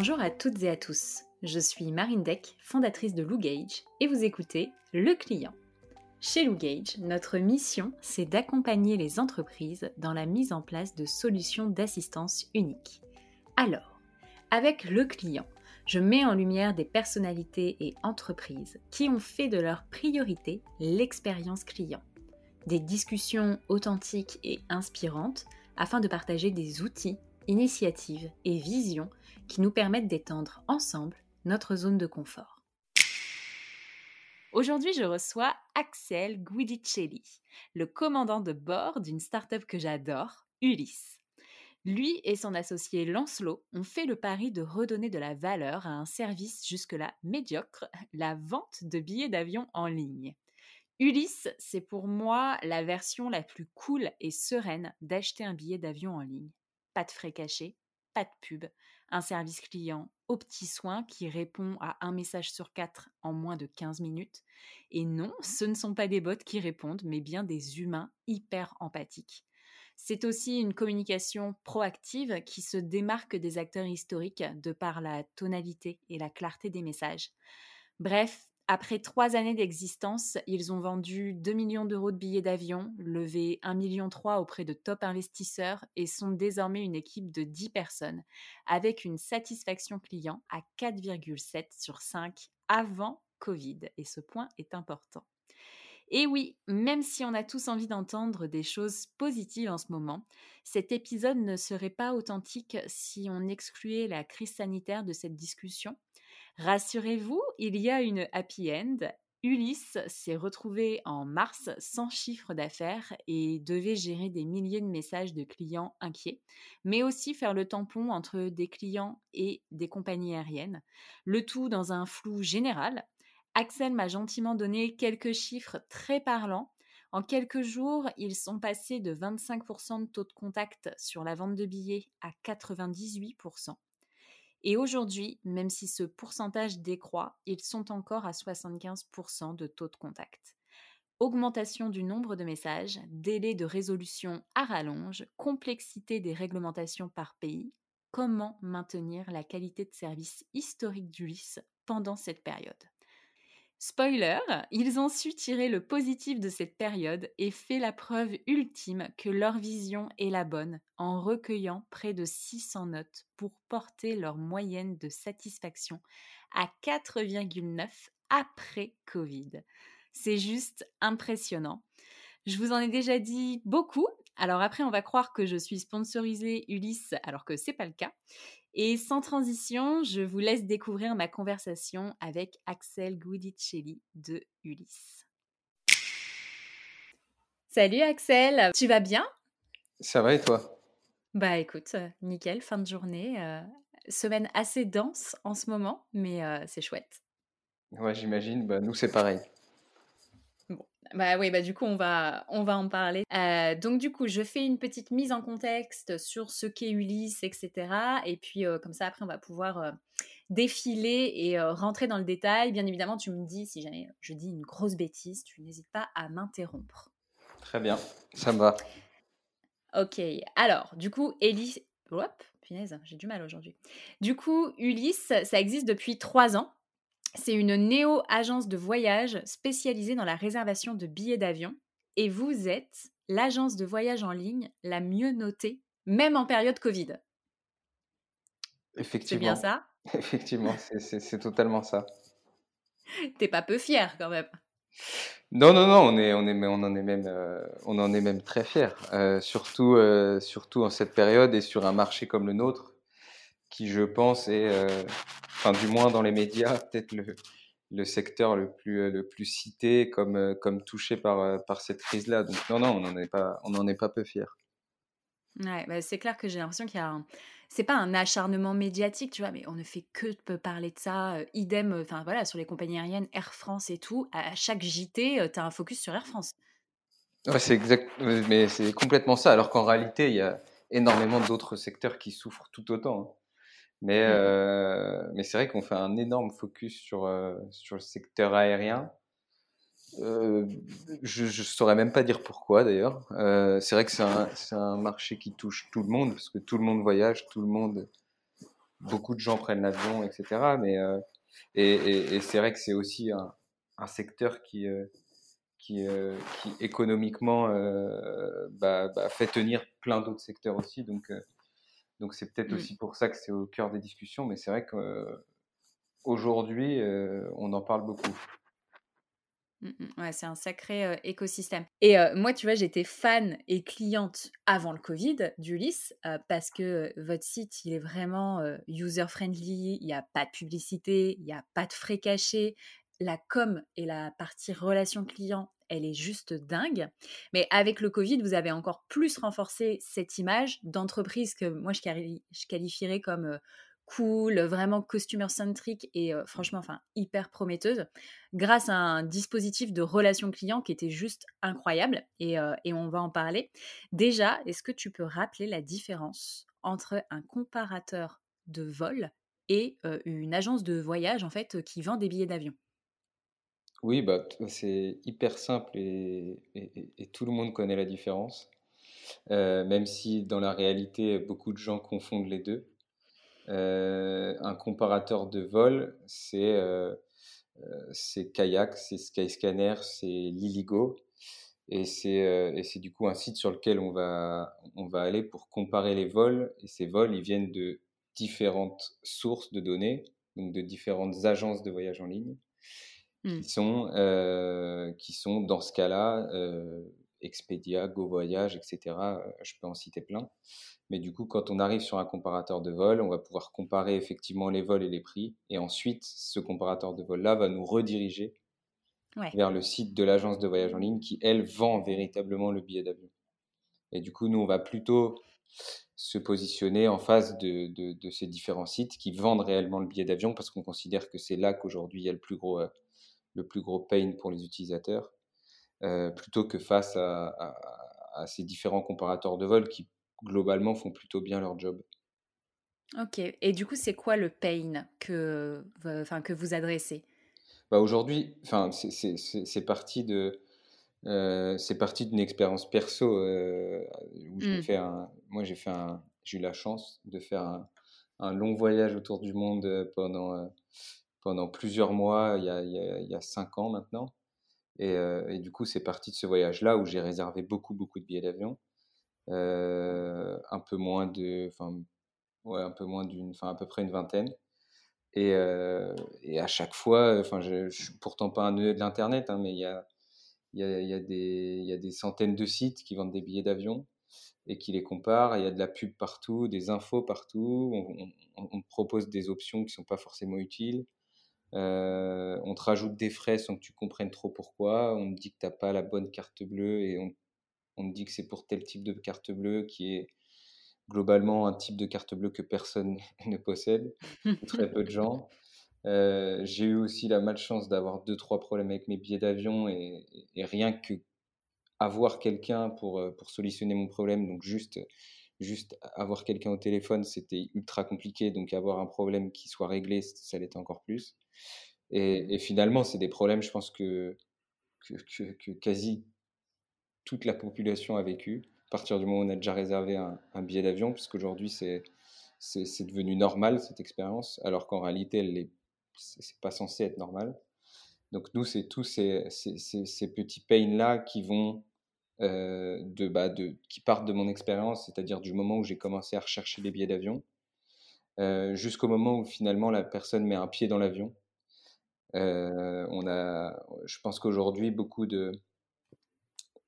Bonjour à toutes et à tous. Je suis Marine Deck, fondatrice de Gage, et vous écoutez Le Client. Chez Gage, notre mission, c'est d'accompagner les entreprises dans la mise en place de solutions d'assistance uniques. Alors, avec Le Client, je mets en lumière des personnalités et entreprises qui ont fait de leur priorité l'expérience client. Des discussions authentiques et inspirantes afin de partager des outils, initiatives et visions qui nous permettent d'étendre ensemble notre zone de confort. Aujourd'hui, je reçois Axel Guidicelli, le commandant de bord d'une startup que j'adore, Ulysse. Lui et son associé Lancelot ont fait le pari de redonner de la valeur à un service jusque-là médiocre, la vente de billets d'avion en ligne. Ulysse, c'est pour moi la version la plus cool et sereine d'acheter un billet d'avion en ligne. Pas de frais cachés, pas de pub, un service client aux petits soins qui répond à un message sur quatre en moins de 15 minutes. Et non, ce ne sont pas des bots qui répondent, mais bien des humains hyper empathiques. C'est aussi une communication proactive qui se démarque des acteurs historiques de par la tonalité et la clarté des messages. Bref, après trois années d'existence, ils ont vendu 2 millions d'euros de billets d'avion, levé 1,3 million auprès de top investisseurs et sont désormais une équipe de 10 personnes, avec une satisfaction client à 4,7 sur 5 avant Covid. Et ce point est important. Et oui, même si on a tous envie d'entendre des choses positives en ce moment, cet épisode ne serait pas authentique si on excluait la crise sanitaire de cette discussion. Rassurez-vous, il y a une happy end. Ulysse s'est retrouvé en mars sans chiffre d'affaires et devait gérer des milliers de messages de clients inquiets, mais aussi faire le tampon entre des clients et des compagnies aériennes, le tout dans un flou général Axel m'a gentiment donné quelques chiffres très parlants. En quelques jours, ils sont passés de 25% de taux de contact sur la vente de billets à 98%. Et aujourd'hui, même si ce pourcentage décroît, ils sont encore à 75% de taux de contact. Augmentation du nombre de messages, délai de résolution à rallonge, complexité des réglementations par pays, comment maintenir la qualité de service historique d'Ulysse pendant cette période? Spoiler, ils ont su tirer le positif de cette période et fait la preuve ultime que leur vision est la bonne en recueillant près de 600 notes pour porter leur moyenne de satisfaction à 4,9 après Covid. C'est juste impressionnant. Je vous en ai déjà dit beaucoup. Alors après, on va croire que je suis sponsorisée Ulysse alors que c'est pas le cas. Et sans transition, je vous laisse découvrir ma conversation avec Axel Guidicelli de Ulysse. Salut Axel, tu vas bien? Ça va et toi? Bah écoute, euh, nickel, fin de journée. Euh, semaine assez dense en ce moment, mais euh, c'est chouette. Ouais, j'imagine. Bah, nous, c'est pareil. Bah oui, bah du coup, on va, on va en parler. Euh, donc du coup, je fais une petite mise en contexte sur ce qu'est Ulysse, etc. Et puis, euh, comme ça, après, on va pouvoir euh, défiler et rentrer dans le détail. Bien évidemment, tu me dis, si jamais je dis une grosse bêtise, tu n'hésites pas à m'interrompre. Très bien, ça me va. Ok, alors, du coup, Ulysse... Hop, punaise, j'ai du mal aujourd'hui. Du coup, Ulysse, ça existe depuis trois ans. C'est une néo-agence de voyage spécialisée dans la réservation de billets d'avion et vous êtes l'agence de voyage en ligne la mieux notée, même en période Covid. Effectivement. C'est bien ça? Effectivement, c'est totalement ça. T'es pas peu fier quand même. Non, non, non, on, est, on, est, on, en, est même, euh, on en est même très fier, euh, surtout, euh, surtout en cette période et sur un marché comme le nôtre, qui je pense est enfin du moins dans les médias, peut-être le, le, secteur le plus, euh, le plus cité comme, euh, comme touché par, euh, par cette crise-là. Donc non, non, on n'en est, pas, on est pas peu fiers. Ouais, bah c'est clair que j'ai l'impression qu'il y a un... C'est pas un acharnement médiatique, tu vois, mais on ne fait que de parler de ça. idem, enfin voilà, sur les compagnies aériennes, Air France et tout. À chaque JT, tu as un focus sur Air France. Ouais, c'est exact, mais c'est complètement ça. Alors qu'en réalité, il y a énormément d'autres secteurs qui souffrent tout autant. Mais, euh, mais c'est vrai qu'on fait un énorme focus sur, euh, sur le secteur aérien. Euh, je ne saurais même pas dire pourquoi d'ailleurs. Euh, c'est vrai que c'est un, un, marché qui touche tout le monde parce que tout le monde voyage, tout le monde beaucoup de gens prennent l'avion, etc. Mais, et, c'est vrai que c'est aussi un, un, secteur qui, qui, qui économiquement bah, bah, fait tenir plein d'autres secteurs aussi. Donc, donc c'est peut-être mmh. aussi pour ça que c'est au cœur des discussions. Mais c'est vrai qu'aujourd'hui, on en parle beaucoup. Mmh, mmh. Ouais, c'est un sacré écosystème. Et moi, tu vois, j'étais fan et cliente avant le Covid d'Ulysse parce que votre site, il est vraiment user-friendly, il n'y a pas de publicité, il n'y a pas de frais cachés. La com et la partie relation client, elle est juste dingue. Mais avec le Covid, vous avez encore plus renforcé cette image d'entreprise que moi, je, qualifierais comme cool, vraiment customer centric et franchement, enfin hyper prometteuse, grâce à un dispositif de relation client qui était juste incroyable et, et on va en parler. Déjà, est-ce que tu peux rappeler la différence entre un comparateur de vol et une agence de voyage en fait qui vend des billets d'avion? Oui, bah, c'est hyper simple et, tout le monde connaît la différence. même si dans la réalité, beaucoup de gens confondent les deux. Euh, un comparateur de vol, c'est euh, euh, Kayak, c'est Skyscanner, c'est Liligo. Et c'est du coup un site sur lequel on va, on va aller pour comparer les vols. Et ces vols, ils viennent de différentes sources de données, donc de différentes agences de voyage en ligne, qui, mmh. sont, qui sont dans ce cas-là Expedia, GoVoyage, etc. Je peux en citer plein. Mais du coup, quand on arrive sur un comparateur de vol, on va pouvoir comparer effectivement les vols et les prix. Et ensuite, ce comparateur de vol-là va nous rediriger vers le site de l'agence de voyage en ligne qui, elle, vend véritablement le billet d'avion. Et du coup, nous, on va plutôt se positionner en face de, ces différents sites qui vendent réellement le billet d'avion parce qu'on considère que c'est là qu'aujourd'hui il y a le plus gros, euh, le plus gros pain pour les utilisateurs, euh, plutôt que face à ces différents comparateurs de vol qui globalement, font plutôt bien leur job. Ok. Et du coup, c'est quoi le pain que, enfin, que vous adressez? Bah Aujourd'hui, c'est parti de. Euh, c'est parti d'une expérience perso euh, où j'ai mmh. fait un, moi j'ai fait un, j'ai eu la chance de faire un, un, long voyage autour du monde pendant pendant plusieurs mois il y a, cinq ans maintenant et, et du coup c'est parti de ce voyage là où j'ai réservé beaucoup beaucoup de billets d'avion euh, un peu moins de, enfin, ouais, un peu moins d'une, enfin, à peu près une vingtaine. Et, euh, à chaque fois, enfin, je, je suis pourtant pas un nœud de l'internet, hein, mais il y a, y, a, des, y a des centaines de sites qui vendent des billets d'avion et qui les comparent. Il y a de la pub partout, des infos partout. On, on, propose des options qui sont pas forcément utiles. Euh, on te rajoute des frais sans que tu comprennes trop pourquoi. On te dit que tu n'as pas la bonne carte bleue et on on dit que c'est pour tel type de carte bleue qui est globalement un type de carte bleue que personne ne possède, très peu de gens. Euh, j'ai eu aussi la malchance d'avoir deux trois problèmes avec mes billets d'avion et, rien que avoir quelqu'un pour, euh, pour solutionner mon problème, donc juste, juste avoir quelqu'un au téléphone, c'était ultra compliqué, donc avoir un problème qui soit réglé, ça l'était encore plus. Et, finalement, c'est des problèmes, je pense que, quasi toute la population a vécu, à partir du moment où on a déjà réservé un, billet d'avion, puisqu'aujourd'hui c'est, c'est, devenu normal cette expérience, alors qu'en réalité elle n'est pas censé être normal. Donc nous, c'est tous ces, petits pains-là qui vont euh, bah, qui partent de mon expérience, c'est-à-dire du moment où j'ai commencé à rechercher les billets d'avion, euh, jusqu'au moment où finalement la personne met un pied dans l'avion. Euh, on a, je pense qu'aujourd'hui, beaucoup de,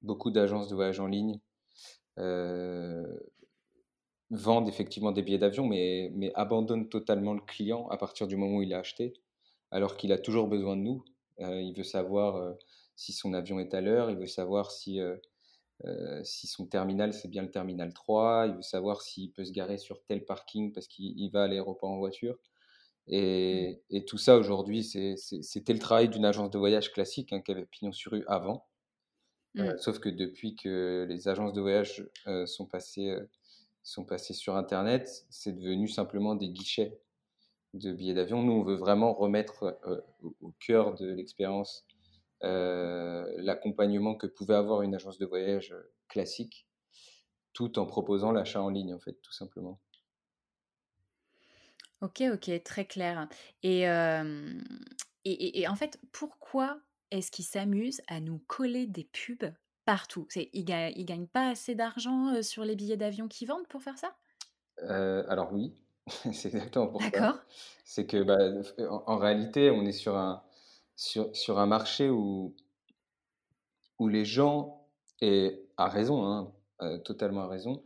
beaucoup d'agences de voyage en ligne euh, vendent effectivement des billets d'avion, mais, abandonnent totalement le client à partir du moment où il a acheté, alors qu'il a toujours besoin de nous. Euh, il veut savoir si son avion est à l'heure, il veut savoir si, si son terminal c'est bien le terminal 3, il veut savoir s'il peut se garer sur tel parking parce qu'il va à l'aéroport en voiture. Et, mmh. et tout ça aujourd'hui, c'était le travail d'une agence de voyage classique hein, qui avait pignon sur rue avant. Mmh. sauf que depuis que les agences de voyage sont, passées, sont passées sur Internet, c'est devenu simplement des guichets de billets d'avion. Nous, on veut vraiment remettre au, cœur de l'expérience l'accompagnement que pouvait avoir une agence de voyage classique, tout en proposant l'achat en ligne, en fait, tout simplement. OK, OK, très clair et et et et en fait, pourquoi est-ce qu'ils s'amusent à nous coller des pubs partout? C'est ils ga ils gagnent pas assez d'argent, sur les billets d'avion qu'ils vendent pour faire ça? Alors oui, c'est exactement pour ça. D'accord. C'est que, bah, en en réalité, on est sur un sur sur un marché où où les gens et à raison, hein, totalement à raison,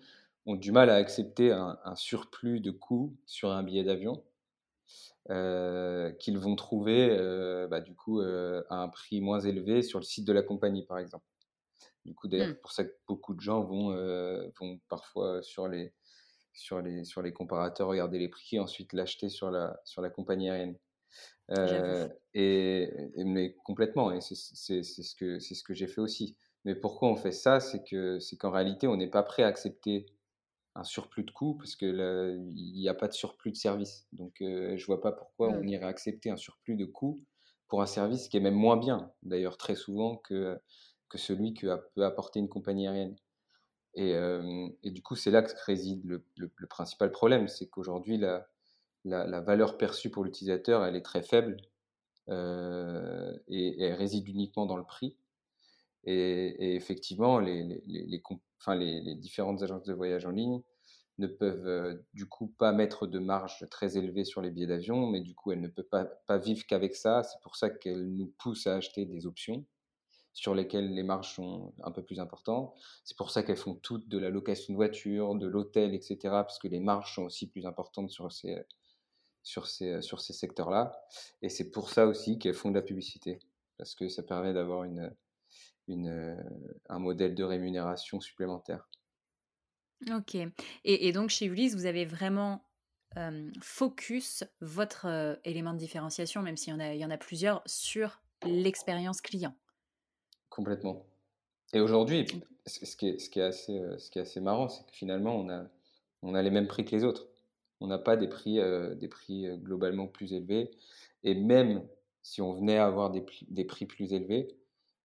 ont du mal à accepter un un surplus de coûts sur un billet d'avion, heu, qu'ils vont trouver, heu, bah, du coup, heu, à un prix moins élevé sur le site de la compagnie, par exemple. Du coup, d'ailleurs, Mmh. pour ça que beaucoup de gens vont, heu, vont parfois sur les sur les sur les comparateurs regarder les prix et ensuite l'acheter sur la sur la compagnie aérienne. Heu et et mais complètement et c'est c'est c'est ce que c'est ce que j'ai fait aussi. Mais pourquoi on fait ça? C'est que c'est qu'en réalité, on n'est pas prêt à accepter un surplus de coûts parce que il y a pas de surplus de service. Donc heu, je vois pas pourquoi on Mmh. irait accepter un surplus de coûts pour un service qui est même moins bien, d'ailleurs très souvent que que celui que peut apporter une compagnie aérienne. Et hem et du coup, c'est là que réside le le le principal problème, c'est qu'aujourd'hui la la la valeur perçue pour l'utilisateur, elle est très faible, et et elle réside uniquement dans le prix et effectivement les différentes agences de voyage en ligne ne peuvent, heu, du coup pas mettre de marge très élevée sur les billets d'avion, mais du coup, elles ne peuvent pas vivre qu'avec ça. C'est pour ça qu'elles nous poussent à acheter des options sur lesquelles les marges sont un peu plus importantes. C'est pour ça qu'elles font toutes de la location de voiture, de l'hôtel et cetera, parce que les marges sont aussi plus importantes sur ces, sur ces secteurs-là et c'est pour ça aussi qu'elles font de la publicité, parce que ça permet d'avoir une une, heu, un modèle de rémunération supplémentaire. OK et et donc chez Ulysse, vous avez vraiment, focus votre, heu, élément de différenciation, même s'il y en a il y en a plusieurs, sur l'expérience client? Complètement et aujourd'hui, ce qui est ce qui est assez, heu, ce qui est assez marrant, c'est que finalement on a on a les mêmes prix que les autres. On n'a pas des prix, des prix, globalement plus élevés et même si on venait à avoir des prix plus élevés,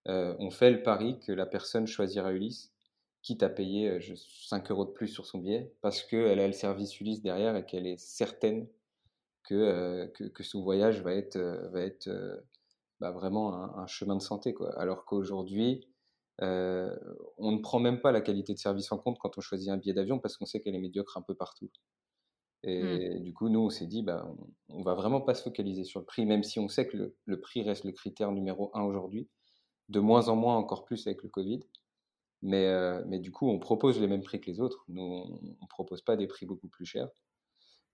on fait le pari que la personne choisira Ulysse, quitte à payer, heu, je 5 € de plus sur son billet parce qu'elle a le service Ulysse derrière et qu'elle est certaine que, heu, que que son voyage va être, va être, bah, vraiment un un chemin de santé, quoi. Alors qu'aujourd'hui, on ne prend même pas la qualité de service en compte quand on choisit un billet d'avion parce qu'on sait qu'elle est médiocre un peu partout Mmh. et du coup, nous, on s'est dit: «Bah, on on va vraiment pas se focaliser sur le prix», même si on sait que le le prix reste le critère numéro un aujourd'hui, de moins en moins, encore plus avec le covid. Mais heu, mais du coup, on propose les mêmes prix que les autres. Nous, on on propose pas des prix beaucoup plus chers.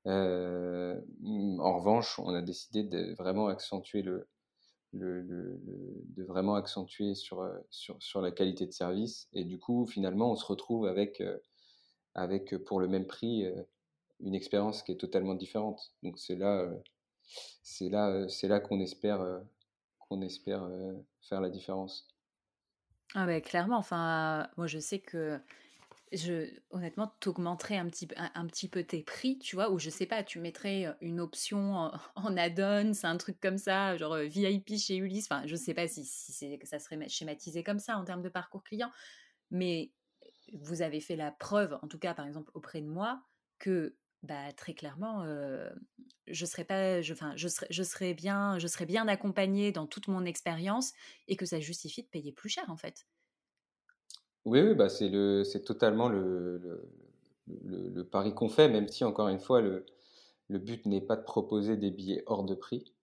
Heu, mmh, en revanche, on a décidé de vraiment accentuer le le de vraiment accentuer sur, heu, sur sur la qualité de service et du coup, finalement, on se retrouve avec, avec, pour le même prix, une expérience qui est totalement différente. Donc c'est là, c'est là, c'est là qu'on espère, qu'on espère, faire la différence. Ah beh, clairement, enfin, moi je sais que je honnêtement, tu augmenterais un petit un petit peu tes prix, tu vois? Ou je sais pas, tu mettrais, une option en add-on, c'est un truc comme ça, genre, VIP chez Ulysse, enfin, je sais pas si si ça serait ma schématisé comme ça en termes de parcours client, mais vous avez fait la preuve, en tout cas, par exemple, auprès de moi, que, bah, très clairement, je serais pas je enfin, je serais je serais bien je serais bien accompagnée dans toute mon expérience et que ça justifie de payer plus cher, en fait. Oui, oui, bah, c'est le c'est totalement le le le le pari qu'on fait, même si encore une fois le le but n'est pas de proposer des billets hors de prix.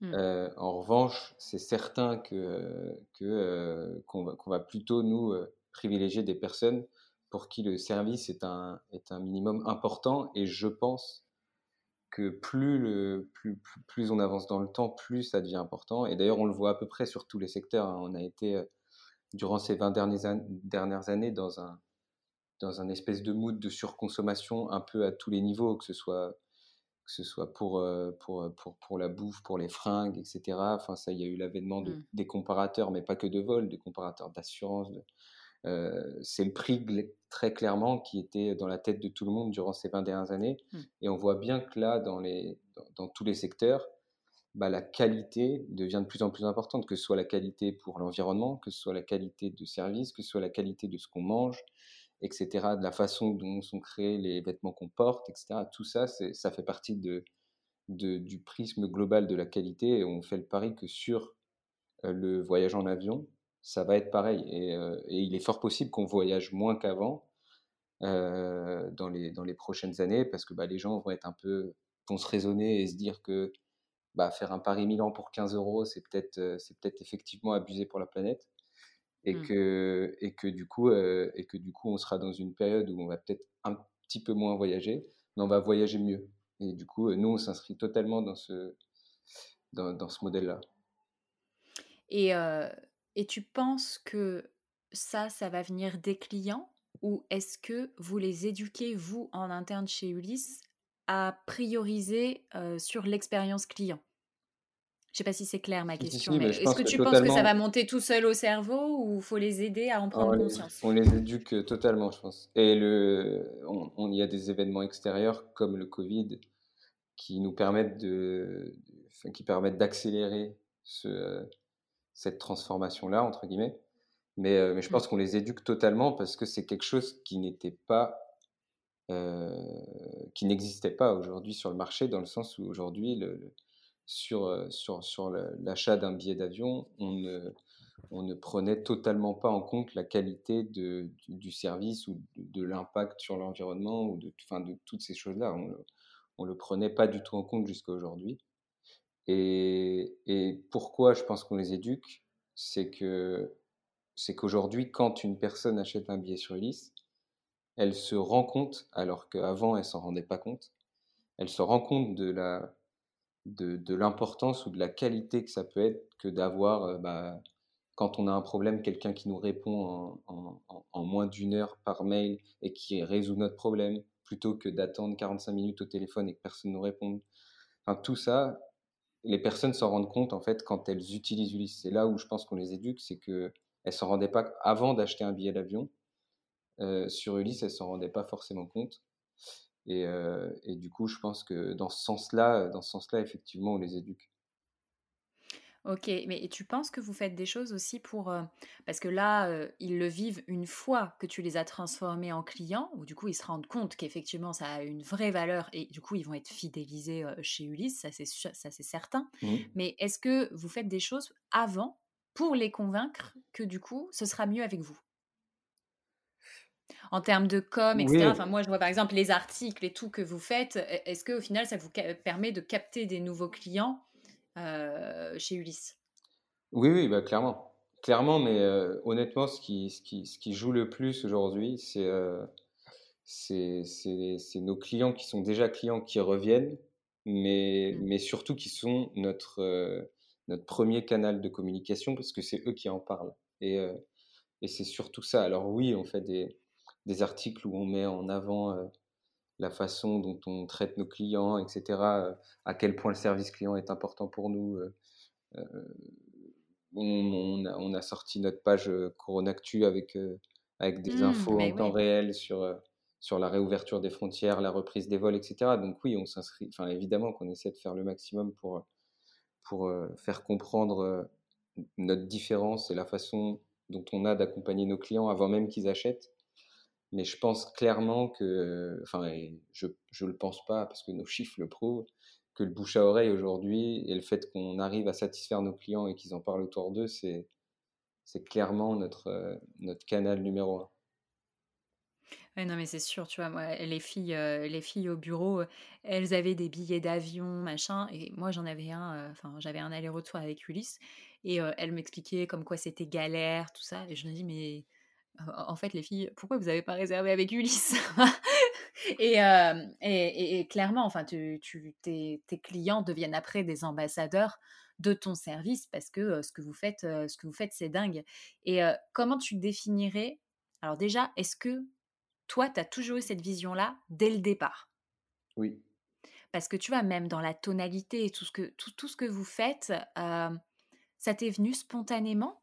Mmh. En revanche, c'est certain que, que, qu'on va qu'on va plutôt nous, privilégier des personnes pour qui le service est un est un minimum important et je pense que plus le plus plus plus on avance dans le temps, plus ça devient important et d'ailleurs on le voit à peu près sur tous les secteurs, hein. On a été, heu, durant ces 20 derniers an dernières années dans un dans un espèce de mood de surconsommation un peu à tous les niveaux, que ce soit que ce soit pour, heu, pour, heu, pour pour la bouffe, pour les fringues et cetera. Enfin ça, il y a eu l'avènement de Mmh. des comparateurs, mais pas que de vol, des comparateurs d'assurance, de heu, c'est le prix très clairement qui était dans la tête de tout le monde durant ces 20 dernières années Mmh. et on voit bien que là, dans les dans dans tous les secteurs, bah, la qualité devient de plus en plus importante, que ce soit la qualité pour l'environnement, que ce soit la qualité de service, que ce soit la qualité de ce qu'on mange etc., de la façon dont sont créés les vêtements qu'on porte, etc. Tout ça, ça fait partie de, du prisme global de la qualité. Et on fait le pari que sur le voyage en avion, ça va être pareil. Et, et il est fort possible qu'on voyage moins qu'avant dans, les, dans les prochaines années parce que bah, les gens vont être un peu vont se raisonner et se dire que bah, faire un Paris-Milan pour 15 euros, c'est peut-être c'est peut-être effectivement abusé pour la planète et, mmh. que, et, que du coup, et que du coup, on sera dans une période où on va peut-être un petit peu moins voyager, mais on va voyager mieux. Et du coup, nous, on s'inscrit totalement dans ce, dans, dans ce modèle-là. Et, et tu penses que ça, ça va venir des clients? Ou est-ce que vous les éduquez, vous, en interne chez Ulysse, à prioriser sur l'expérience client? Je sais pas si c'est clair ma question, mais, est-ce que, tu penses que ça va monter tout seul au cerveau ou faut les aider à en prendre conscience? On les éduque totalement, je pense. Et le, on, y a des événements extérieurs comme le Covid qui nous permettent de, qui permettent d'accélérer ce, cette transformation-là entre guillemets. Mais, mais je mmh. pense qu'on les éduque totalement parce que c'est quelque chose qui n'était pas qui n'existait pas aujourd'hui sur le marché, dans le sens où aujourd'hui, le, sur, sur, sur l'achat d'un billet d'avion, on ne, on ne prenait totalement pas en compte la qualité de, du, service ou de, l'impact sur l'environnement ou de, toutes ces choses-là. On ne le prenait pas du tout en compte jusqu'à aujourd'hui. Et, pourquoi je pense qu'on les éduque C'est que c'est qu'aujourd'hui, quand une personne achète un billet sur Ulysse, elle se rend compte, alors qu'avant elle s'en rendait pas compte, elle se rend compte de la, de, l'importance ou de la qualité que ça peut être que d'avoir, euh, bah, quand on a un problème, quelqu'un qui nous répond en, moins d'une heure par mail et qui résout notre problème, plutôt que d'attendre 45 minutes au téléphone et que personne ne nous réponde. Enfin, tout ça, les personnes s'en rendent compte en fait quand elles utilisent Ulysse. C'est là où je pense qu'on les éduque, c'est qu'elles ne s'en rendaient pas, avant d'acheter un billet d'avion, euh, sur Ulysse, elles s'en rendaient pas forcément compte. Et, et, du coup, je pense que dans ce sens-là, dans ce sens-là, effectivement, on les éduque. Ok, mais tu penses que vous faites des choses aussi pour... parce que là, ils le vivent une fois que tu les as transformés en clients, ou du coup, ils se rendent compte qu'effectivement, ça a une vraie valeur, et du coup, ils vont être fidélisés chez Ulysse, ça c'est, ça c'est certain. Mmh. Mais est-ce que vous faites des choses avant pour les convaincre que du coup, ce sera mieux avec vous? En termes de com, etc. Enfin, moi, je vois par exemple les articles et tout que vous faites. E, est-ce qu'au final, ça vous permet de capter des nouveaux clients euh, chez Ulysse Oui, oui, bah, clairement. Clairement, mais euh, honnêtement, ce qui, ce, qui, ce qui, joue le plus aujourd'hui, c'est euh, nos clients qui sont déjà clients qui reviennent, mais, mmh. mais surtout qui sont notre, euh, notre premier canal de communication parce que c'est eux qui en parlent. Et, et c'est surtout ça. Alors oui, on fait des, des articles où on met en avant euh, la façon dont on traite nos clients, etc., euh, à quel point le service client est important pour nous. Euh, on, on, a, sorti notre page Coronactu avec, avec des mmh, infos en temps réel sur, sur la réouverture des frontières, la reprise des vols, etc. Donc oui, on s'inscrit, enfin évidemment qu'on essaie de faire le maximum pour, pour faire comprendre notre différence et la façon dont on a d'accompagner nos clients avant même qu'ils achètent. Mais je pense clairement que, enfin, je ne le pense pas parce que nos chiffres le prouvent, que le bouche à oreille aujourd'hui et le fait qu'on arrive à satisfaire nos clients et qu'ils en parlent autour d'eux, c'est, clairement notre, euh, notre canal numéro un. Ouais, non, mais c'est sûr, tu vois, moi, les filles, euh, les filles au bureau, elles avaient des billets d'avion, machin, et moi j'en avais un, euh, enfin, j'avais un aller-retour avec Ulysse, et elles m'expliquaient comme quoi c'était galère, tout ça, et je me dis, mais en fait, les filles, pourquoi vous n'avez pas réservé avec Ulysse? Et, et, clairement, enfin, tu, tes, clients deviennent après des ambassadeurs de ton service parce que ce que vous faites, ce que vous faites, c'est dingue. Et comment tu définirais Alors déjà, est-ce que toi, tu as toujours eu cette vision-là dès le départ? Oui. Parce que tu vois, même dans la tonalité et tout ce que, tout, tout ce que vous faites, ça t'est venu spontanément?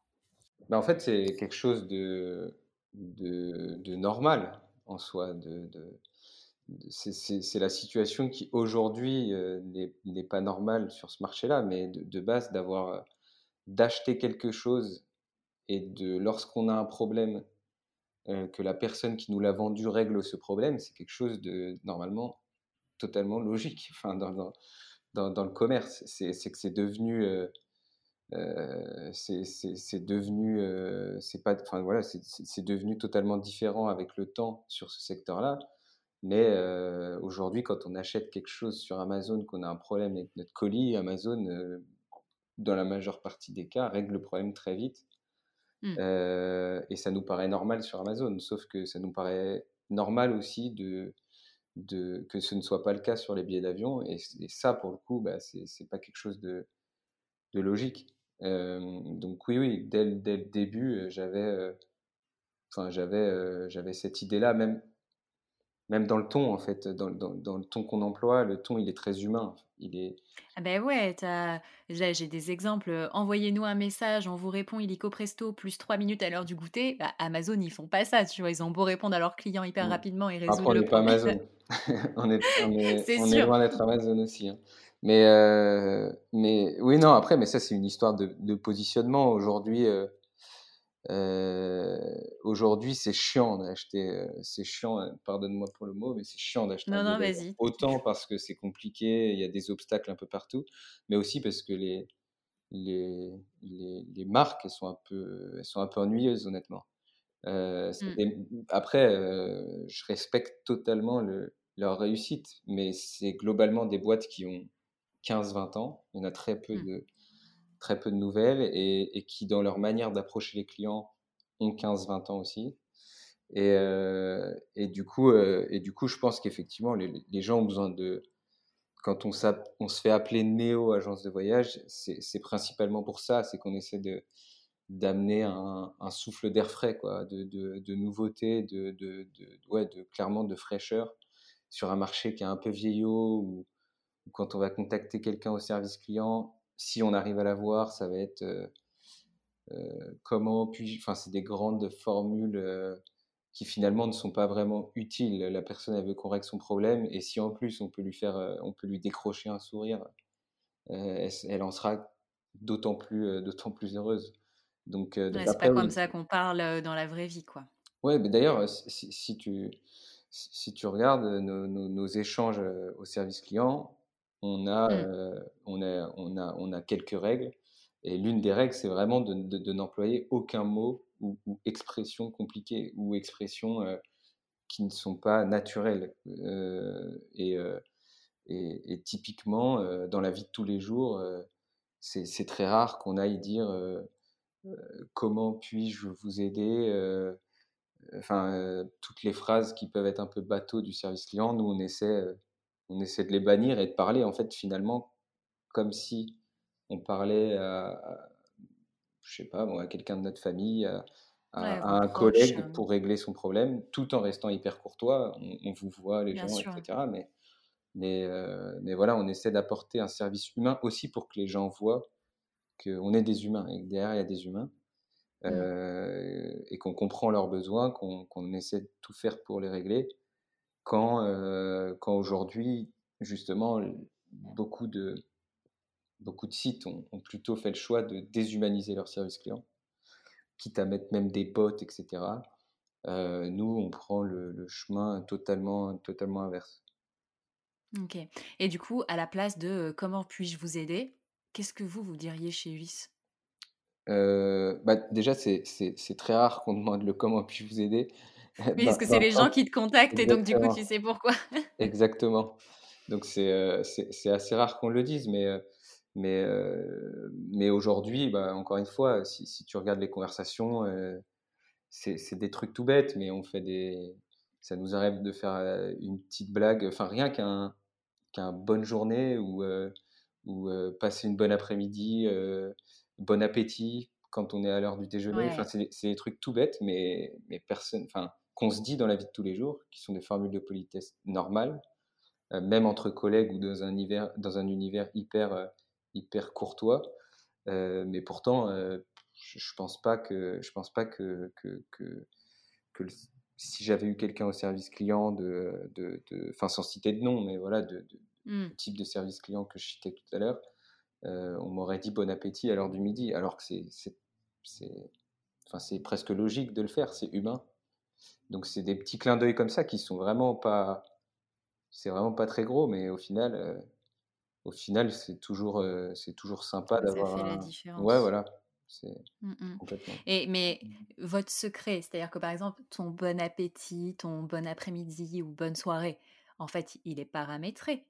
Ben en fait, c'est quelque chose de, de, normal en soi. De, c'est la situation qui aujourd'hui euh, n'est pas normale sur ce marché-là, mais de, base d'avoir euh, d'acheter quelque chose et de lorsqu'on a un problème que la personne qui nous l'a vendu règle ce problème, c'est quelque chose de normalement totalement logique. Enfin, dans, dans, dans, le commerce, c'est que c'est devenu, c'est devenu, c'est pas, enfin voilà, c'est devenu totalement différent avec le temps sur ce secteur-là. Mais aujourd'hui, quand on achète quelque chose sur Amazon, qu'on a un problème avec notre colis, Amazon, dans la majeure partie des cas, règle le problème très vite. Mmh. et ça nous paraît normal sur Amazon, sauf que ça nous paraît normal aussi de, de, que ce ne soit pas le cas sur les billets d'avion. Et, ça, pour le coup, bah, c'est pas quelque chose de, de logique. Donc oui, oui, dès, dès le début, j'avais enfin, j'avais j'avais cette idée-là, même même dans le ton en fait, dans, dans, le ton qu'on emploie, le ton il est très humain. Il est. Ah ben ouais, j'ai des exemples. Envoyez-nous un message, on vous répond illico presto, plus 3 minutes à l'heure du goûter. Bah, Amazon, ils font pas ça, tu vois. Ils ont beau répondre à leurs clients hyper mmh. rapidement et résoudre Après, le on pas Amazon. on est, on est, on est loin d'être Amazon aussi. Hein. Mais, euh, mais oui, non, après, mais ça, c'est une histoire de, de positionnement. Aujourd'hui, euh, euh, aujourd'hui, c'est chiant d'acheter. Euh, c'est chiant, euh, pardonne-moi pour le mot, mais c'est chiant d'acheter. Non, non, vas-y. Autant parce que c'est compliqué, il y a des obstacles un peu partout, mais aussi parce que les, les, les, marques, elles sont, un peu, elles sont un peu ennuyeuses, honnêtement. Mmh. après, je respecte totalement le, leur réussite, mais c'est globalement des boîtes qui ont 15-20 ans. Il y en a très peu mmh. de très peu de nouvelles et, qui, dans leur manière d'approcher les clients, ont 15-20 ans aussi. Et, euh, et, du coup, euh, et du coup, je pense qu'effectivement, les, gens ont besoin de. Quand on, on se fait appeler Néo Agence de voyage, c'est principalement pour ça, c'est qu'on essaie de d'amener un, souffle d'air frais, quoi, de, de, de nouveauté, de, de, ouais, de, clairement de fraîcheur sur un marché qui est un peu vieillot ou quand on va contacter quelqu'un au service client, si on arrive à la voir, ça va être euh, euh, comment puis Enfin, c'est des grandes formules euh, qui finalement ne sont pas vraiment utiles. La personne elle veut qu'on règle son problème et si en plus on peut lui faire, on peut lui décrocher un sourire, elle, en sera d'autant plus, d'autant plus heureuse. Donc, c'est pas comme ça qu'on parle dans la vraie vie, quoi. Ouais, mais d'ailleurs, si, tu si tu regardes nos, nos échanges au service client, on a, mmh. euh, on, a, on, a, on a quelques règles. Et l'une des règles, c'est vraiment de, de, n'employer aucun mot ou, expression compliquée ou expression euh, qui ne sont pas naturelles. Euh, et, et, typiquement, dans la vie de tous les jours, c'est très rare qu'on aille dire comment puis-je vous aider Enfin, toutes les phrases qui peuvent être un peu bateau du service client, nous, on essaie on essaie de les bannir et de parler en fait finalement comme si on parlait à, je sais pas, à quelqu'un de notre famille, à, un collègue hein. pour régler son problème, tout en restant hyper courtois. On, vous voit les gens, etc. Mais, mais, euh, mais voilà, on essaie d'apporter un service humain aussi pour que les gens voient qu'on est des humains et que derrière il y a des humains. Mmh. Euh, et qu'on comprend leurs besoins, qu'on essaie de tout faire pour les régler quand, euh, quand aujourd'hui, justement, beaucoup de, beaucoup de sites ont, plutôt fait le choix de déshumaniser leur service client, quitte à mettre même des bots, etc. Euh, nous, on prend le, chemin totalement, totalement inverse. Ok. Et du coup, à la place de euh, comment puis-je vous aider, qu'est-ce que vous, vous diriez chez Ulysse? Bah, Déjà, c'est très rare qu'on demande le comment puis-je vous aider. Oui, parce que c'est les gens qui te contactent et donc du coup tu sais pourquoi. Exactement. Donc c'est euh, assez rare qu'on le dise, mais, euh, mais, euh, mais aujourd'hui, bah, encore une fois, si, si, tu regardes les conversations, c'est des trucs tout bêtes, mais on fait des... Ça nous arrive de faire une petite blague, enfin rien qu'un qu'un bonne journée ou, ou passer une bonne après-midi, bon appétit quand on est à l'heure du déjeuner. Enfin, c'est des trucs tout bêtes, mais, mais personne... Enfin, qu'on se dit dans la vie de tous les jours, qui sont des formules de politesse normales, euh, même entre collègues ou dans un univers, dans un univers hyper, euh, hyper courtois. Euh, mais pourtant, je, ne pense pas que, je pense pas que, que, que, que si j'avais eu quelqu'un au service client de, de, enfin sans citer de nom, mais voilà, de, mmh. type de service client que je citais tout à l'heure, on m'aurait dit bon appétit à l'heure du midi, alors que c'est, c'est, enfin, c'est presque logique de le faire, c'est humain. Donc c'est des petits clins d'œil comme ça qui sont vraiment pas, c'est vraiment pas très gros, mais au final, au final, c'est toujours, c'est toujours sympa Ça fait d'avoir la un. Ouais, différence. voilà, Mmh complètement. Et mais votre secret, c'est-à-dire que, par exemple, ton bon appétit, ton bon après-midi ou bonne soirée, en fait, il est paramétré.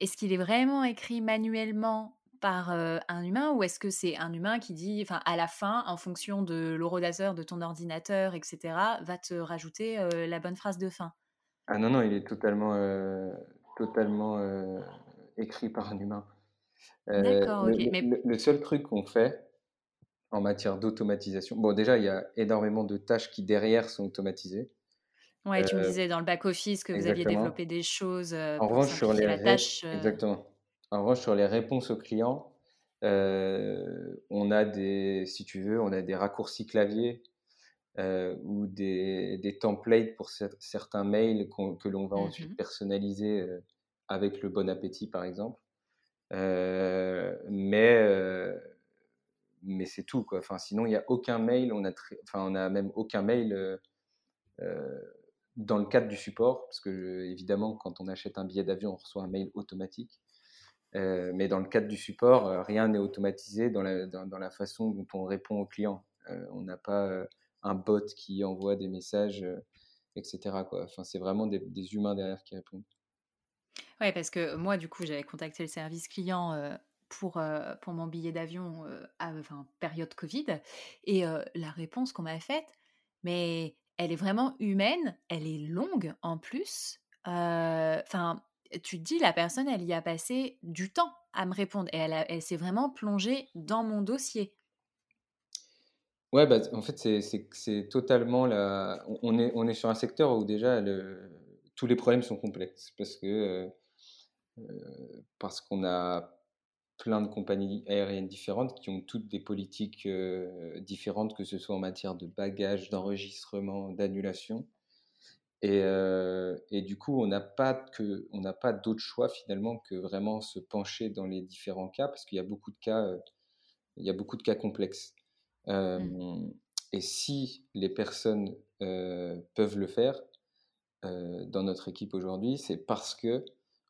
Est-ce qu'il est vraiment écrit manuellement par, heu, un humain ou est-ce que c'est un humain qui dit enfin, à la fin, en fonction de l'horodateur de ton ordinateur et cetera, va te rajouter, heu, la bonne phrase de fin? Ah non, non, il est totalement, heu, totalement, écrit par un humain. D'accord, le OK, le mais le le seul truc qu'on fait en matière d'automatisation bon, déjà, il y a énormément de tâches qui, derrière, sont automatisées. ouais, tu me disais dans le back office que vous aviez développé des choses, En pour revanche, sur les la tâche, exactement. En revanche, sur les réponses aux clients, heu, on a des si tu veux, on a des raccourcis clavier, heu, ou des des templates pour cer certains mails que l'on va ensuite mh. personnaliser, heu, avec le bon appétit, par exemple. Mais c'est tout, quoi. Enfin, sinon, il y a aucun mail, on a trai enfin, on a même aucun mail, dans le cadre du support, parce que, évidemment, quand on achète un billet d'avion, on reçoit un mail automatique. Heu, mais dans le cadre du support, heu, rien n'est automatisé dans la dans la façon dont on répond aux clients. Heu, on n'a pas, un bot qui envoie des messages, heu, et cetera, quoi. Enfin, c'est vraiment des des humains derrière qui répondent. Ouais, parce que moi, du coup, j'avais contacté le service client, pour, pour mon billet d'avion, à enfin, période covid et la réponse qu'on m'a faite, mais elle est vraiment humaine, elle est longue en plus, enfin, tu te dis: «La personne, elle y a passé du temps à me répondre et elle s'est vraiment plongée dans mon dossier». Ouais, bah, en fait, c'est totalement la on est on est sur un secteur où déjà tous les problèmes sont complexes parce que, heu heu, parce qu'on a plein de compagnies aériennes différentes qui ont toutes des politiques, heu, différentes, que ce soit en matière de bagages, d'enregistrement, d'annulation et heu et du coup, on n'a pas que on n'a pas d'autre choix finalement que vraiment se pencher dans les différents cas parce qu'il y a beaucoup de cas, heu, il y a beaucoup de cas complexes. Mmh. Hem et si les personnes, peuvent le faire, dans notre équipe aujourd'hui, c'est parce que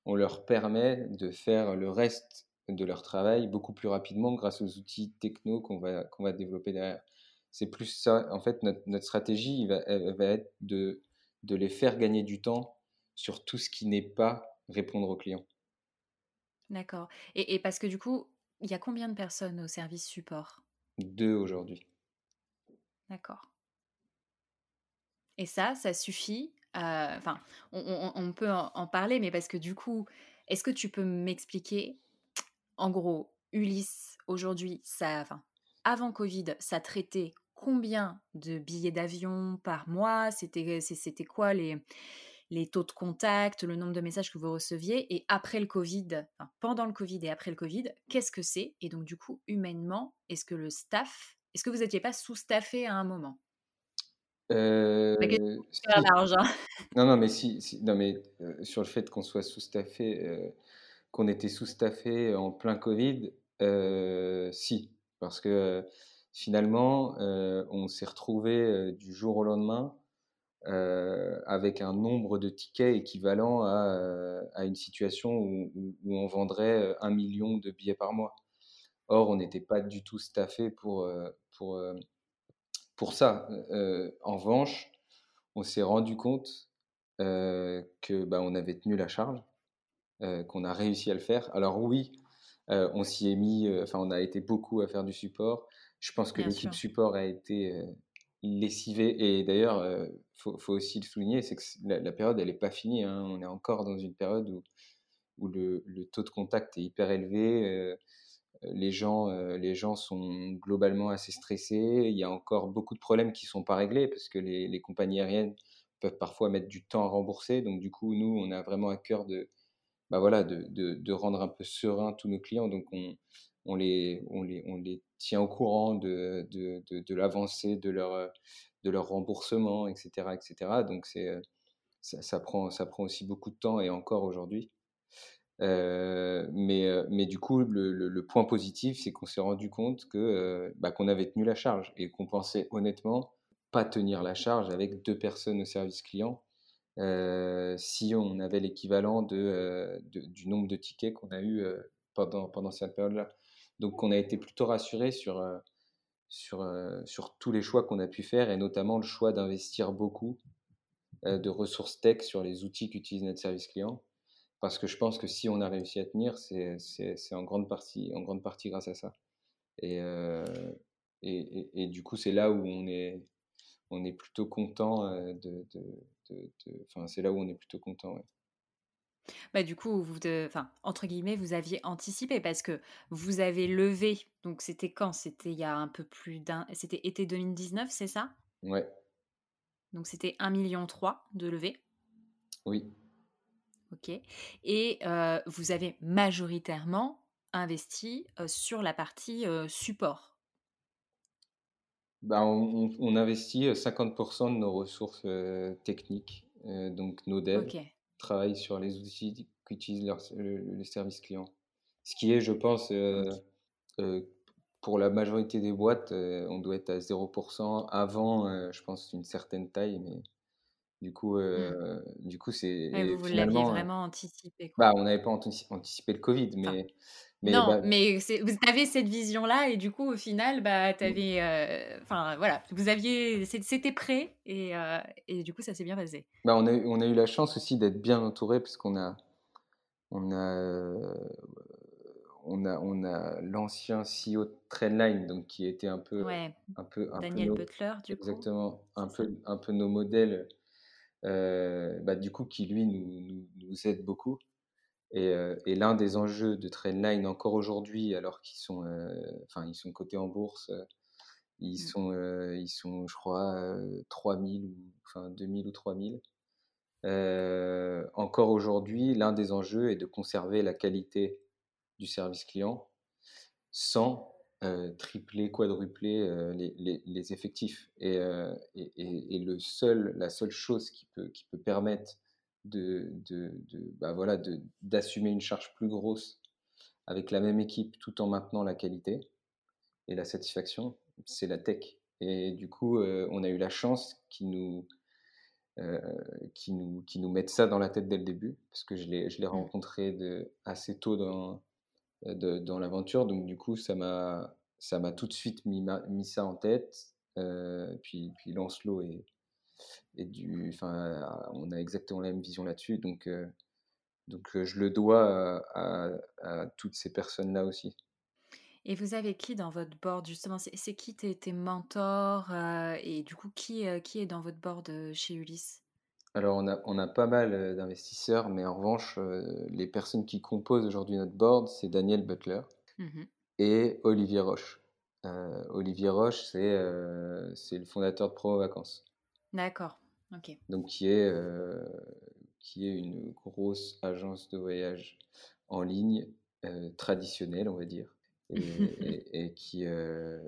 on leur permet de faire le reste de leur travail beaucoup plus rapidement grâce aux outils techno qu'on va qu'on va développer derrière. C'est plus ça, en fait, notre notre stratégie, elle va être de de les faire gagner du temps sur tout ce qui n'est pas répondre aux clients. D'accord et et parce que du coup, il y a combien de personnes au service support? 2 aujourd'hui. D'accord. Et ça, ça suffit, heu, enfin, on on on peut en en parler, mais parce que du coup, est-ce que tu peux m'expliquer, en gros, Ulysse, aujourd'hui, ça enfin, avant covid, ça traitait combien de billets d'avion par mois? C'était c'est c'était quoi les les taux de contact, le nombre de messages que vous receviez? Et après le covid, enfin, pendant le covid et après le covid, qu'est-ce que c'est? Et donc du coup, humainement, est-ce que le staff est-ce que vous étiez pas sous-staffé à un moment? Super si. large, hein. Non, non, mais si si non, mais heu, sur le fait qu'on soit sous-staffé, heu, qu'on était sous-staffé en plein covid, si. Parce que, finalement, heu, on s'est retrouvé heu, du jour au lendemain, heu, avec un nombre de tickets équivalent à, à une situation où on vendrait, 1 000 de billets par mois. Or, on n'était pas du tout staffé pour, pour, pour ça. En revanche, on s'est rendu compte, heu, que, bah, on avait tenu la charge, qu'on a réussi à le faire. Alors oui, on s'y est mis, enfin, on a été beaucoup à faire du support. Je pense que l'équipe support a été, lessivée et d'ailleurs, heu, faut faut aussi le souligner, c'est que la la période, elle est pas finie, hein. On est encore dans une période où où le le taux de contact est hyper élevé, les gens, les gens sont globalement assez stressés. Il y a encore beaucoup de problèmes qui sont pas réglés parce que les les compagnies aériennes peuvent parfois mettre du temps à rembourser. Donc du coup, nous, on a vraiment à cœur de, bah, voilà, de de de rendre un peu serein tous nos clients. Donc on on les on les on les tient au courant de de de l'avancée de leur, heu, de leur remboursement et cetera et cetera. Donc c'est, heu, ça prend ça prend aussi beaucoup de temps et encore aujourd'hui. Heu, mais mais du coup, le le point positif, c'est qu'on s'est rendu compte que, bah, qu'on avait tenu la charge et qu'on pensait honnêtement pas tenir la charge avec deux personnes au service client si on avait l'équivalent de, du nombre de tickets qu'on a eu pendant, pendant cette période-là. Donc on a été plutôt rassuré sur, sur, sur tous les choix qu'on a pu faire et notamment le choix d'investir beaucoup de ressources tech sur les outils qu'utilise notre service client. Parce que je pense que si on a réussi à tenir, c'est en, grande partie, en grande partie grâce à ça. Et, et, et, du coup, c'est là où on est, on est plutôt content de, Enfin, c'est là où on est plutôt content. Bah, du coup, vous, enfin, entre guillemets, vous aviez anticipé parce que vous avez levé. Donc, c'était quand? C'était il y a un peu plus d'un. C'était été 2019, c'est ça? Ouais. Donc, c'était 1,3 million de levée. Oui. Ok. Et vous avez majoritairement investi sur la partie support. Bah, on, investit 50% de nos ressources techniques. donc nos devs travaillent sur les outils qu'utilisent le, service client. Ce qui est, je pense, pour la majorité des boîtes, on doit être à 0% avant, je pense, une certaine taille. Mais du coup, mmh. du coup c'est. vous l'aviez vraiment anticipé. Quoi. Bah, on n'avait pas anticipé le Covid, mais non, bah mais vous avez cette vision-là et du coup, au final, bah, mmh. avais, euh, enfin voilà, vous aviez, c'était prêt et, euh, et, du coup, ça s'est bien passé. Bah, on, a, on a eu la chance aussi d'être bien entouré puisqu'on a, on a, on a, on a l'ancien CEO de Trendline, donc qui était un peu, un peu, un Daniel Butler, du coup. Exactement, un peu, un peu nos modèles, euh, bah, du coup, qui lui nous, nous, nous aide beaucoup. Et, l'un des enjeux de Trendline encore aujourd'hui, alors qu'ils sont, enfin, ils sont cotés en bourse, ils, mmh. sont, ils sont, je crois, 3000 ou enfin 2000 ou 3000. encore aujourd'hui, l'un des enjeux est de conserver la qualité du service client sans tripler, quadrupler les, les, effectifs. Et, et, et, le seul, la seule chose qui peut, qui peut permettre de, de, bah voilà, d'assumer une charge plus grosse avec la même équipe tout en maintenant la qualité et la satisfaction, c'est la tech. Et du coup, euh, on a eu la chance qu'ils nous, euh, qui nous, qui nous mettent ça dans la tête dès le début, parce que je l'ai, je l'ai mmh. rencontré de, assez tôt dans, de, dans l'aventure. Donc, du coup, ça m'a, ça m'a tout de suite mis, mis ça en tête. Euh, puis, puis Lancelot est, et du, enfin, on a exactement la même vision là-dessus. Donc, euh, donc euh, je le dois à, toutes ces personnes-là aussi. Et vous avez qui dans votre board justement? C'est qui tes, tes mentors euh, et du coup qui, qui est dans votre board chez Ulysse? Alors on a, on a pas mal d'investisseurs, mais en revanche, les personnes qui composent aujourd'hui notre board, c'est Daniel Butler mmh et Olivier Roche. Olivier Roche, c'est c'est le fondateur de Promo Vacances. D'accord. Ok. Donc qui est, euh, qui est une grosse agence de voyage en ligne euh, traditionnelle, on va dire, et, qui, euh,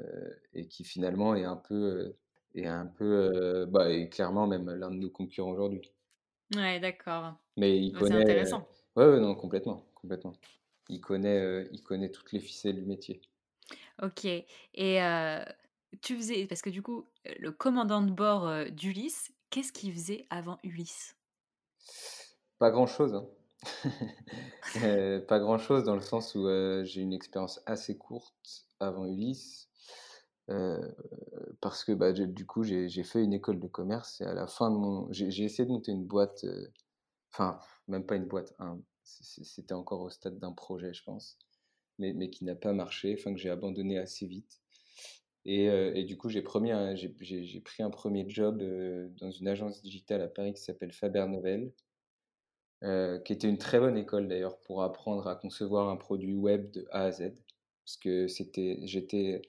et qui finalement est un peu, est un peu bah, et clairement même l'un de nos concurrents aujourd'hui. Ouais, d'accord. Mais il connaît. C'est intéressant. Ouais, ouais, non, complètement, complètement. Il connaît, il connaît toutes les ficelles du métier. Ok. Et tu faisais, parce que du coup, le commandant de bord d'Ulysse, qu'est-ce qu'il faisait avant Ulysse? Pas grand-chose. Hein. pas grand-chose dans le sens où j'ai une expérience assez courte avant Ulysse. parce que bah, du coup, j'ai fait une école de commerce et à la fin de mon. J'ai essayé de monter une boîte, enfin, même pas une boîte, hein, c'était encore au stade d'un projet, je pense, mais, mais qui n'a pas marché, enfin, que j'ai abandonné assez vite. Euh, et, du coup, j'ai pris, un premier job euh, dans une agence digitale à Paris qui s'appelle Faber Novel, euh, qui était une très bonne école d'ailleurs pour apprendre à concevoir un produit web de A à Z. Parce que j'étais,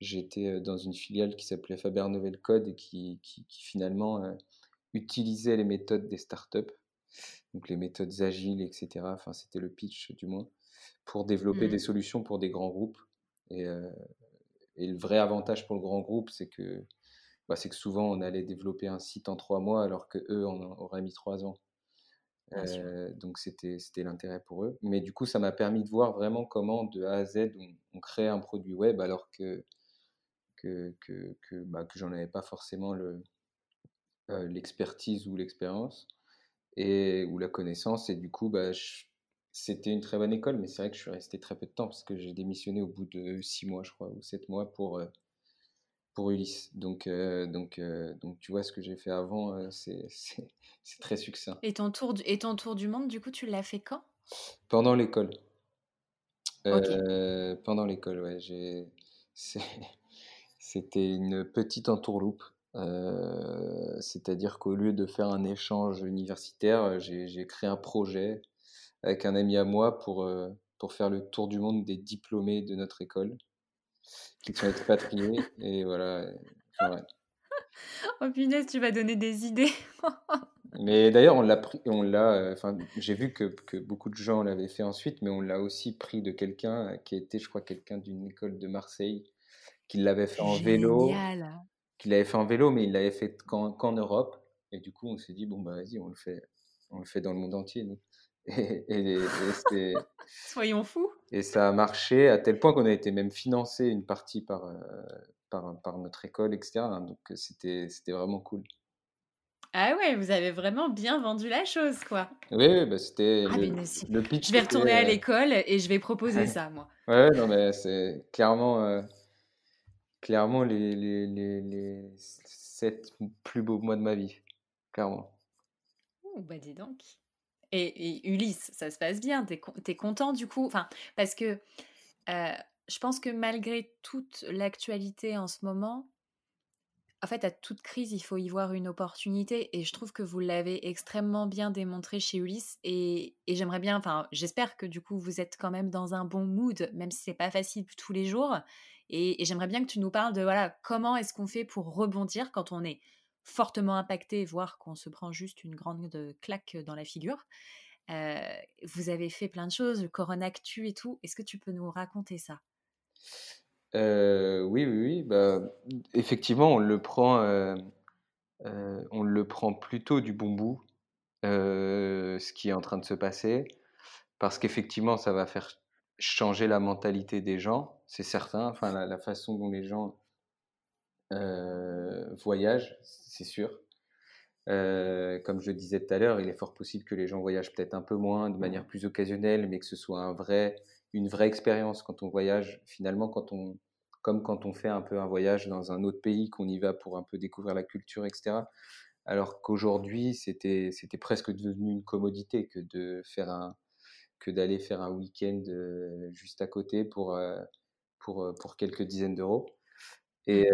j'étais dans une filiale qui s'appelait Faber Novel Code et qui, qui, finalement utilisait les méthodes des startups, donc les méthodes agiles, etc. Enfin, c'était le pitch du moins, pour développer des mmh. solutions pour des grands groupes. Et, et le vrai avantage pour le grand groupe, c'est que, bah, c'est que souvent on allait développer un site en trois mois alors que eux on aurait mis trois ans. Euh, donc c'était l'intérêt pour eux. Mais du coup, ça m'a permis de voir vraiment comment de A à Z on, crée un produit web alors que, que, que, que, bah, que j'en avais pas forcément le, l'expertise ou l'expérience et ou la connaissance. Et du coup, bah, c'était une très bonne école, mais c'est vrai que je suis resté très peu de temps parce que j'ai démissionné au bout de six mois, je crois, ou sept mois pour, pour Ulysse. Donc, donc, donc, tu vois, ce que j'ai fait avant, c'est très succinct. Et ton, tour du, et ton tour du monde, du coup, tu l'as fait quand? Pendant l'école. pendant l'école, ouais. C'était une petite entourloupe. C'est-à-dire qu'au lieu de faire un échange universitaire, j'ai créé un projet avec un ami à moi pour, pour faire le tour du monde des diplômés de notre école qui sont expatriés. et voilà. oh punaise, tu vas donner des idées. mais d'ailleurs, on l'a pris, on l'a. Enfin, j'ai vu que, que, beaucoup de gens l'avaient fait ensuite, mais on l'a aussi pris de quelqu'un qui était, je crois, quelqu'un d'une école de Marseille, qui l'avait fait en vélo. Qu'il l'avait fait en vélo, mais il l'avait fait qu'en Europe. Et du coup, on s'est dit bon bah vas-y, on le fait, on le fait dans le monde entier, nous. Et, et, Soyons fous. Et ça a marché à tel point qu'on a été même financé une partie par, euh, par, par, notre école, etc. Donc c'était vraiment cool. Ah ouais, vous avez vraiment bien vendu la chose, quoi. Oui, bah c'était ah, le, pitch. Je vais retourner à euh, l'école et je vais proposer ça, moi. Ouais, non, mais c'est clairement, euh, clairement les, les, les, les sept plus beaux mois de ma vie. Clairement. Oh, bah dis donc. Et, Ulysse, ça se passe bien, t'es es content du coup? Enfin, parce que je pense que malgré toute l'actualité en ce moment, en fait, à toute crise, il faut y voir une opportunité. Et je trouve que vous l'avez extrêmement bien démontré chez Ulysse. Et, j'aimerais bien, enfin, j'espère que du coup, vous êtes quand même dans un bon mood, même si c'est pas facile tous les jours. Et, et j'aimerais bien que tu nous parles de voilà, comment est-ce qu'on fait pour rebondir quand on est fortement impacté, voire qu'on se prend juste une grande claque dans la figure. vous avez fait plein de choses, le Coronactu et tout. Est-ce que tu peux nous raconter ça? Oui, oui, oui. Bah, effectivement, on le prend, on le prend plutôt du bon bout, ce qui est en train de se passer, parce qu'effectivement, ça va faire changer la mentalité des gens, c'est certain. Enfin, la, façon dont les gens voyagent, c'est sûr. Euh, comme je le disais tout à l'heure, il est fort possible que les gens voyagent peut-être un peu moins, de manière plus occasionnelle, mais que ce soit une vraie expérience quand on voyage. Finalement, quand on, comme quand on fait un peu un voyage dans un autre pays, qu'on y va pour un peu découvrir la culture, etc. Alors qu'aujourd'hui, c'était, presque devenu une commodité que de faire un, que d'aller faire un week-end euh, juste à côté euh, pour quelques dizaines d'euros. Et,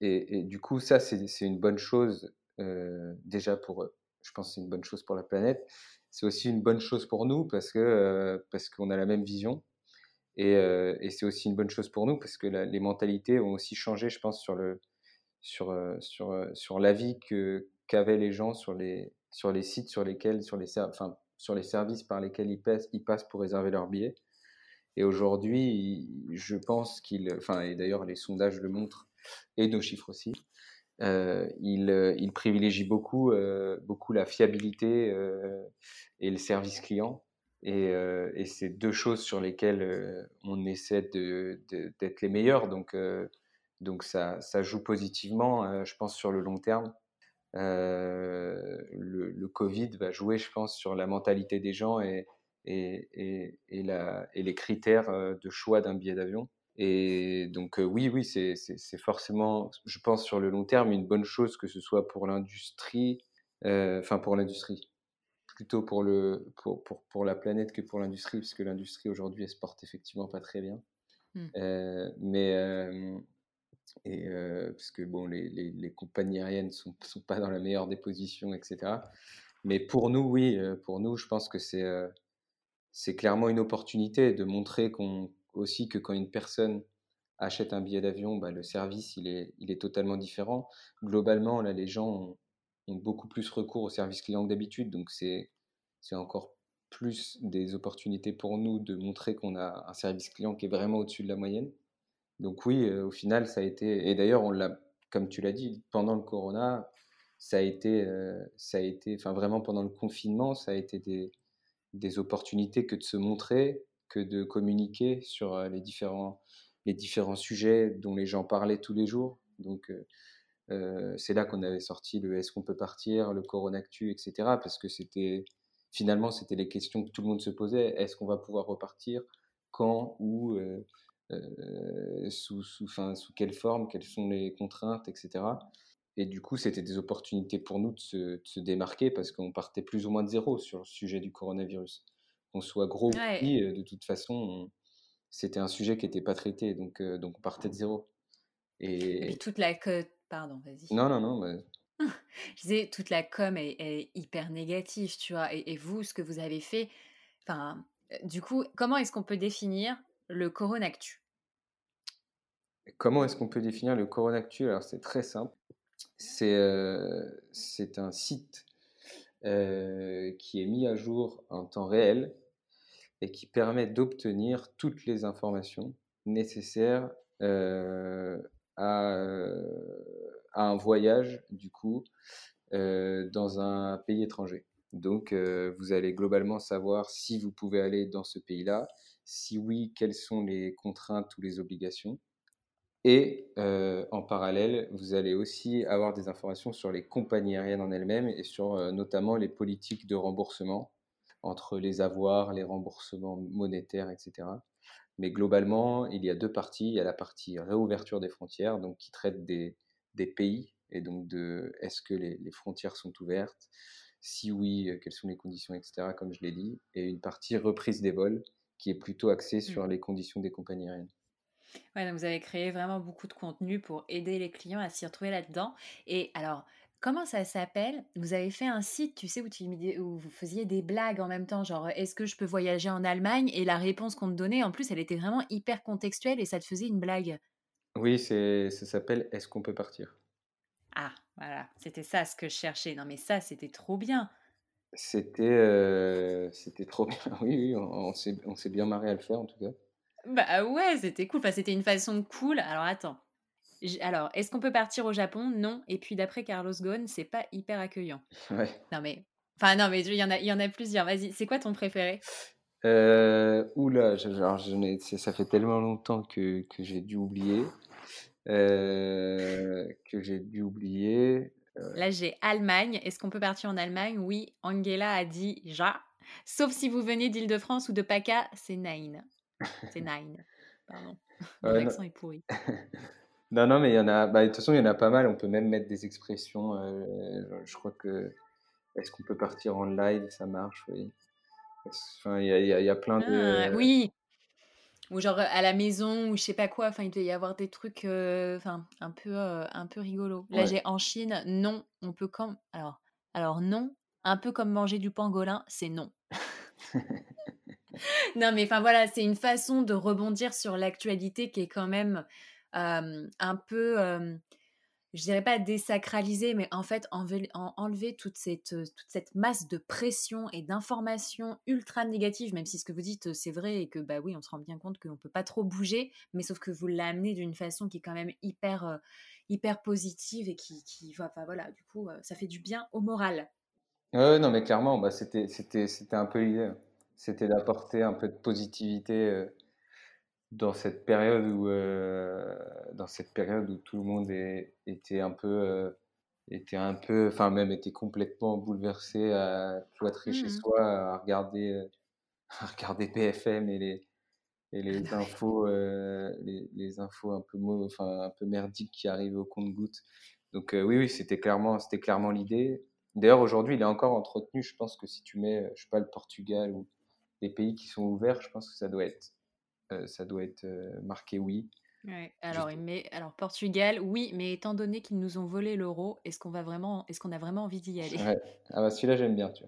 et, et, du coup, ça, c'est une bonne chose déjà pour, je pense, c'est une bonne chose pour la planète. C'est aussi une bonne chose pour nous parce que parce qu'on a la même vision. Et, et c'est aussi une bonne chose pour nous parce que les mentalités ont aussi changé, je pense, sur le sur sur sur l'avis que qu'avaient les gens sur les sur les sites sur lesquels sur les enfin sur les services par lesquels ils passent, ils passent pour réserver leurs billets. Et aujourd'hui, je pense qu'il, enfin, et d'ailleurs les sondages le montrent, et nos chiffres aussi, euh, il, euh, il, privilégie beaucoup, euh, beaucoup la fiabilité et le service client. Et, et c'est deux choses sur lesquelles on essaie d'être les meilleurs. Donc, donc ça, ça, joue positivement, je pense, sur le long terme. Le, le, Covid va jouer, je pense, sur la mentalité des gens et, et, et, et, la, et les critères euh, de choix d'un billet d'avion. Et donc euh, oui, oui, c'est forcément, je pense, sur le long terme, une bonne chose que ce soit pour l'industrie, euh, enfin pour l'industrie, plutôt pour, le, pour, pour, pour la planète que pour l'industrie, parce que l'industrie aujourd'hui, elle se porte effectivement pas très bien. Mmh. Euh, mais et euh, parce que bon, les, les, les compagnies aériennes sont, sont pas dans la meilleure des positions, etc. Mais pour nous, oui, pour nous, je pense que c'est c'est clairement une opportunité de montrer qu'on, aussi que quand une personne achète un billet d'avion, bah, le service il est, il est totalement différent. Globalement, là, les gens ont, beaucoup plus recours au service client que d'habitude, donc c'est, c'est encore plus des opportunités pour nous de montrer qu'on a un service client qui est vraiment au-dessus de la moyenne. Donc oui, euh, au final, ça a été, et d'ailleurs, on l'a, comme tu l'as dit, pendant le corona, ça a été, euh, ça a été, enfin vraiment pendant le confinement, ça a été des, des opportunités que de se montrer, que de communiquer sur les différents les différents sujets dont les gens parlaient tous les jours. Donc, c'est là qu'on avait sorti le Est-ce qu'on peut partir, le Coronactu, etc. Parce que c'était finalement, c'était les questions que tout le monde se posait. Est-ce qu'on va pouvoir repartir? Quand? Où? Sous, sous, fin, sous quelle forme? Quelles sont les contraintes, etc. Et du coup, c'était des opportunités pour nous de se, de se démarquer parce qu'on partait plus ou moins de zéro sur le sujet du coronavirus. Qu'on soit gros ou petit, de toute façon, c'était un sujet qui n'était pas traité, donc, donc on partait de zéro. Et, toute la Pardon, vas-y. Non, non, non. Je disais, toute la com est, hyper négative, tu vois. Et, vous, ce que vous avez fait, enfin, du coup, comment est-ce qu'on peut définir le Coronactu? Comment est-ce qu'on peut définir le Coronactu? Alors, c'est très simple. C'est c'est un site qui est mis à jour en temps réel et qui permet d'obtenir toutes les informations nécessaires à, à, un voyage, du coup, dans un pays étranger. Donc, vous allez globalement savoir si vous pouvez aller dans ce pays-là, si oui, quelles sont les contraintes ou les obligations. Et en parallèle, vous allez aussi avoir des informations sur les compagnies aériennes en elles-mêmes et sur notamment les politiques de remboursement entre les avoirs, les remboursements monétaires, etc. Mais globalement, il y a deux parties. Il y a la partie réouverture des frontières, donc qui traite des, des pays et donc de est-ce que les, les, frontières sont ouvertes, si oui, quelles sont les conditions, etc. Comme je l'ai dit, et une partie reprise des vols qui est plutôt axée sur mmh. les conditions des compagnies aériennes. Ouais, donc vous avez créé vraiment beaucoup de contenu pour aider les clients à s'y retrouver là-dedans. Et alors, comment ça s'appelle? Vous avez fait un site, tu sais, où, tu, où vous faisiez des blagues en même temps, genre est-ce que je peux voyager en Allemagne? Et la réponse qu'on te donnait, en plus, elle était vraiment hyper contextuelle et ça te faisait une blague. Oui, ça s'appelle Est-ce qu'on peut partir? Ah, voilà, c'était ça ce que je cherchais. Non, mais ça, c'était trop bien. C'était euh, c'était trop bien. Oui, oui, on, on s'est bien marré à le faire en tout cas. Bah ouais, c'était cool. Enfin, c'était une façon cool. Alors attends. Alors, est-ce qu'on peut partir au Japon? Non. Et puis d'après Carlos Ghosn, c'est pas hyper accueillant. Ouais. Non mais, enfin non mais il y en a, il y en a plusieurs. Vas-y, c'est quoi ton préféré? Euh, Oula, alors, je ça fait tellement longtemps que, que j'ai dû oublier. Euh, que j'ai dû oublier. Euh. Là, j'ai Allemagne. Est-ce qu'on peut partir en Allemagne? Oui, Angela a dit ja. Sauf si vous venez d'Île-de-France ou de PACA, c'est Nine. C'est Nine. Pardon. Mon accent est pourri. non, non, mais il y en a. Bah, de toute façon, il y en a pas mal. On peut même mettre des expressions. Euh, je crois que. Est-ce qu'on peut partir en live? Ça marche, oui. Enfin, il y, y, a plein de. Ah, oui. Ou genre à la maison, ou je sais pas quoi. Enfin, il doit y avoir des trucs euh, enfin, un, peu, euh, un peu rigolo. Là, j'ai en Chine, non, on peut comme. Alors, alors, non, un peu comme manger du pangolin, c'est non. non, mais enfin voilà, c'est une façon de rebondir sur l'actualité qui est quand même un peu, je dirais pas désacraliser, mais en fait enlever, toute, cette, masse de pression et d'informations ultra négatives, même si ce que vous dites c'est vrai et que bah oui, on se rend bien compte qu'on peut pas trop bouger, mais sauf que vous l'amenez d'une façon qui est quand même hyper, hyper positive et qui, qui enfin voilà, du coup, ça fait du bien au moral. Non, mais clairement, bah, c'était un peu l'idée. C'était d'apporter un peu de positivité euh, dans cette période où euh, dans cette période où tout le monde était un peu euh, était un peu enfin même était complètement bouleversé à cloîtrer chez mmh. soi à regarder à regarder BFM et les et les infos les, les, infos un peu enfin un peu merdiques qui arrivaient au compte-gouttes. Donc oui oui c'était clairement c'était clairement l'idée. D'ailleurs aujourd'hui il est encore entretenu je pense que si tu mets je sais pas le Portugal ou les pays qui sont ouverts, je pense que ça doit être, euh, ça doit être euh, marqué oui. alors, mais, alors Portugal, oui, mais étant donné qu'ils nous ont volé l'euro, est-ce qu'on va vraiment, est-ce qu'on a vraiment envie d'y aller? Ah bah celui-là j'aime bien, tu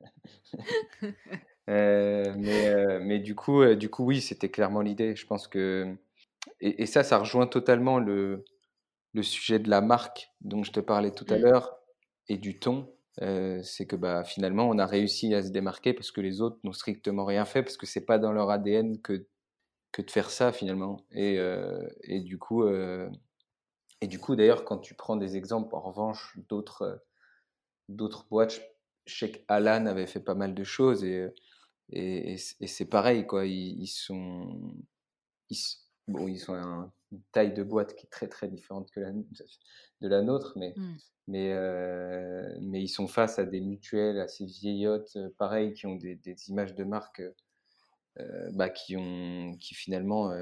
vois. Euh, mais, mais du coup, du coup, oui, c'était clairement l'idée. Je pense que et, et, ça, ça rejoint totalement le, le sujet de la marque dont je te parlais tout à mmh. l'heure et du ton c'est que bah, finalement, on a réussi à se démarquer parce que les autres n'ont strictement rien fait, parce que c'est pas dans leur ADN que, que de faire ça finalement. Et, et du coup, et du coup d'ailleurs, quand tu prends des exemples, en revanche, d'autres d'autres boîtes, je sais qu'Alan avait fait pas mal de choses et, et, et c'est pareil, quoi. Ils, sont. bon, ils sont une taille de boîte qui est très très différente que la, de la nôtre, mais, Mmh. Mais, mais ils sont face à des mutuelles assez vieillottes, pareil, qui ont des, des images de marque bah, qui, ont, qui finalement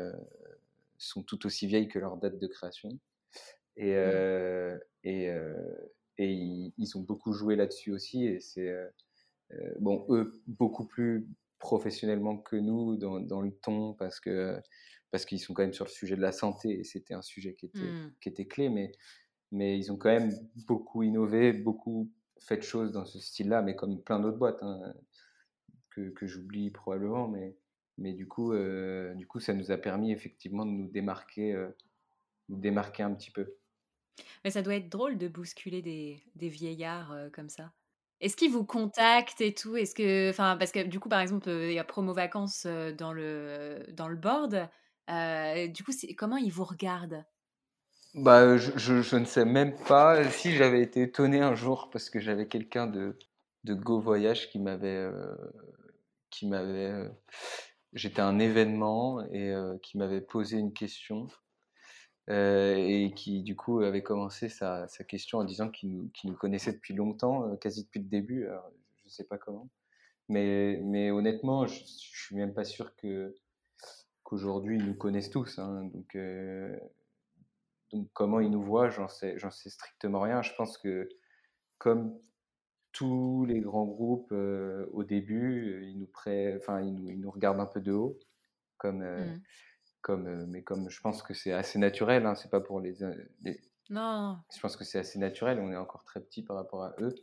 sont tout aussi vieilles que leur date de création. Et, Mmh. et, et ils, ont beaucoup joué là-dessus aussi. Et c'est, bon, eux, beaucoup plus professionnellement que nous dans, dans le ton, parce que parce qu'ils sont quand même sur le sujet de la santé, et c'était un sujet qui était, Mmh. qui était clé, mais, mais ils ont quand même beaucoup innové, beaucoup fait de choses dans ce style-là, mais comme plein d'autres boîtes, hein, que, j'oublie probablement, mais, mais du coup, euh, du coup, ça nous a permis effectivement de nous démarquer, euh, nous démarquer un petit peu. Mais ça doit être drôle de bousculer des, des vieillards euh, comme ça. Est-ce qu'ils vous contactent et tout? Est-ce que, enfin, parce que du coup, par exemple, il y a promo vacances euh, dans le dans le board. Euh, du coup, comment ils vous regardent? Bah, je, je, je, ne sais même pas. Si j'avais été étonné un jour parce que j'avais quelqu'un de de Go Voyage qui m'avait euh, qui m'avait j'étais à un événement et qui m'avait posé une question euh, et qui du coup avait commencé sa, sa question en disant qu'il nous, qu nous, connaissait depuis longtemps, quasi depuis le début. Alors, je ne sais pas comment, mais, mais honnêtement, je, je suis même pas sûr que qu'aujourd'hui ils nous connaissent tous. Hein, donc, euh, donc comment ils nous voient, j'en sais, j'en sais strictement rien. Je pense que comme tous les grands groupes euh, au début, ils nous, prêt, enfin, ils, nous, ils nous regardent un peu de haut, comme, euh, Mmh. comme, euh, mais comme je pense que c'est assez naturel, hein, c'est pas pour les, les, Non. Je pense que c'est assez naturel, on est encore très petit par rapport à eux.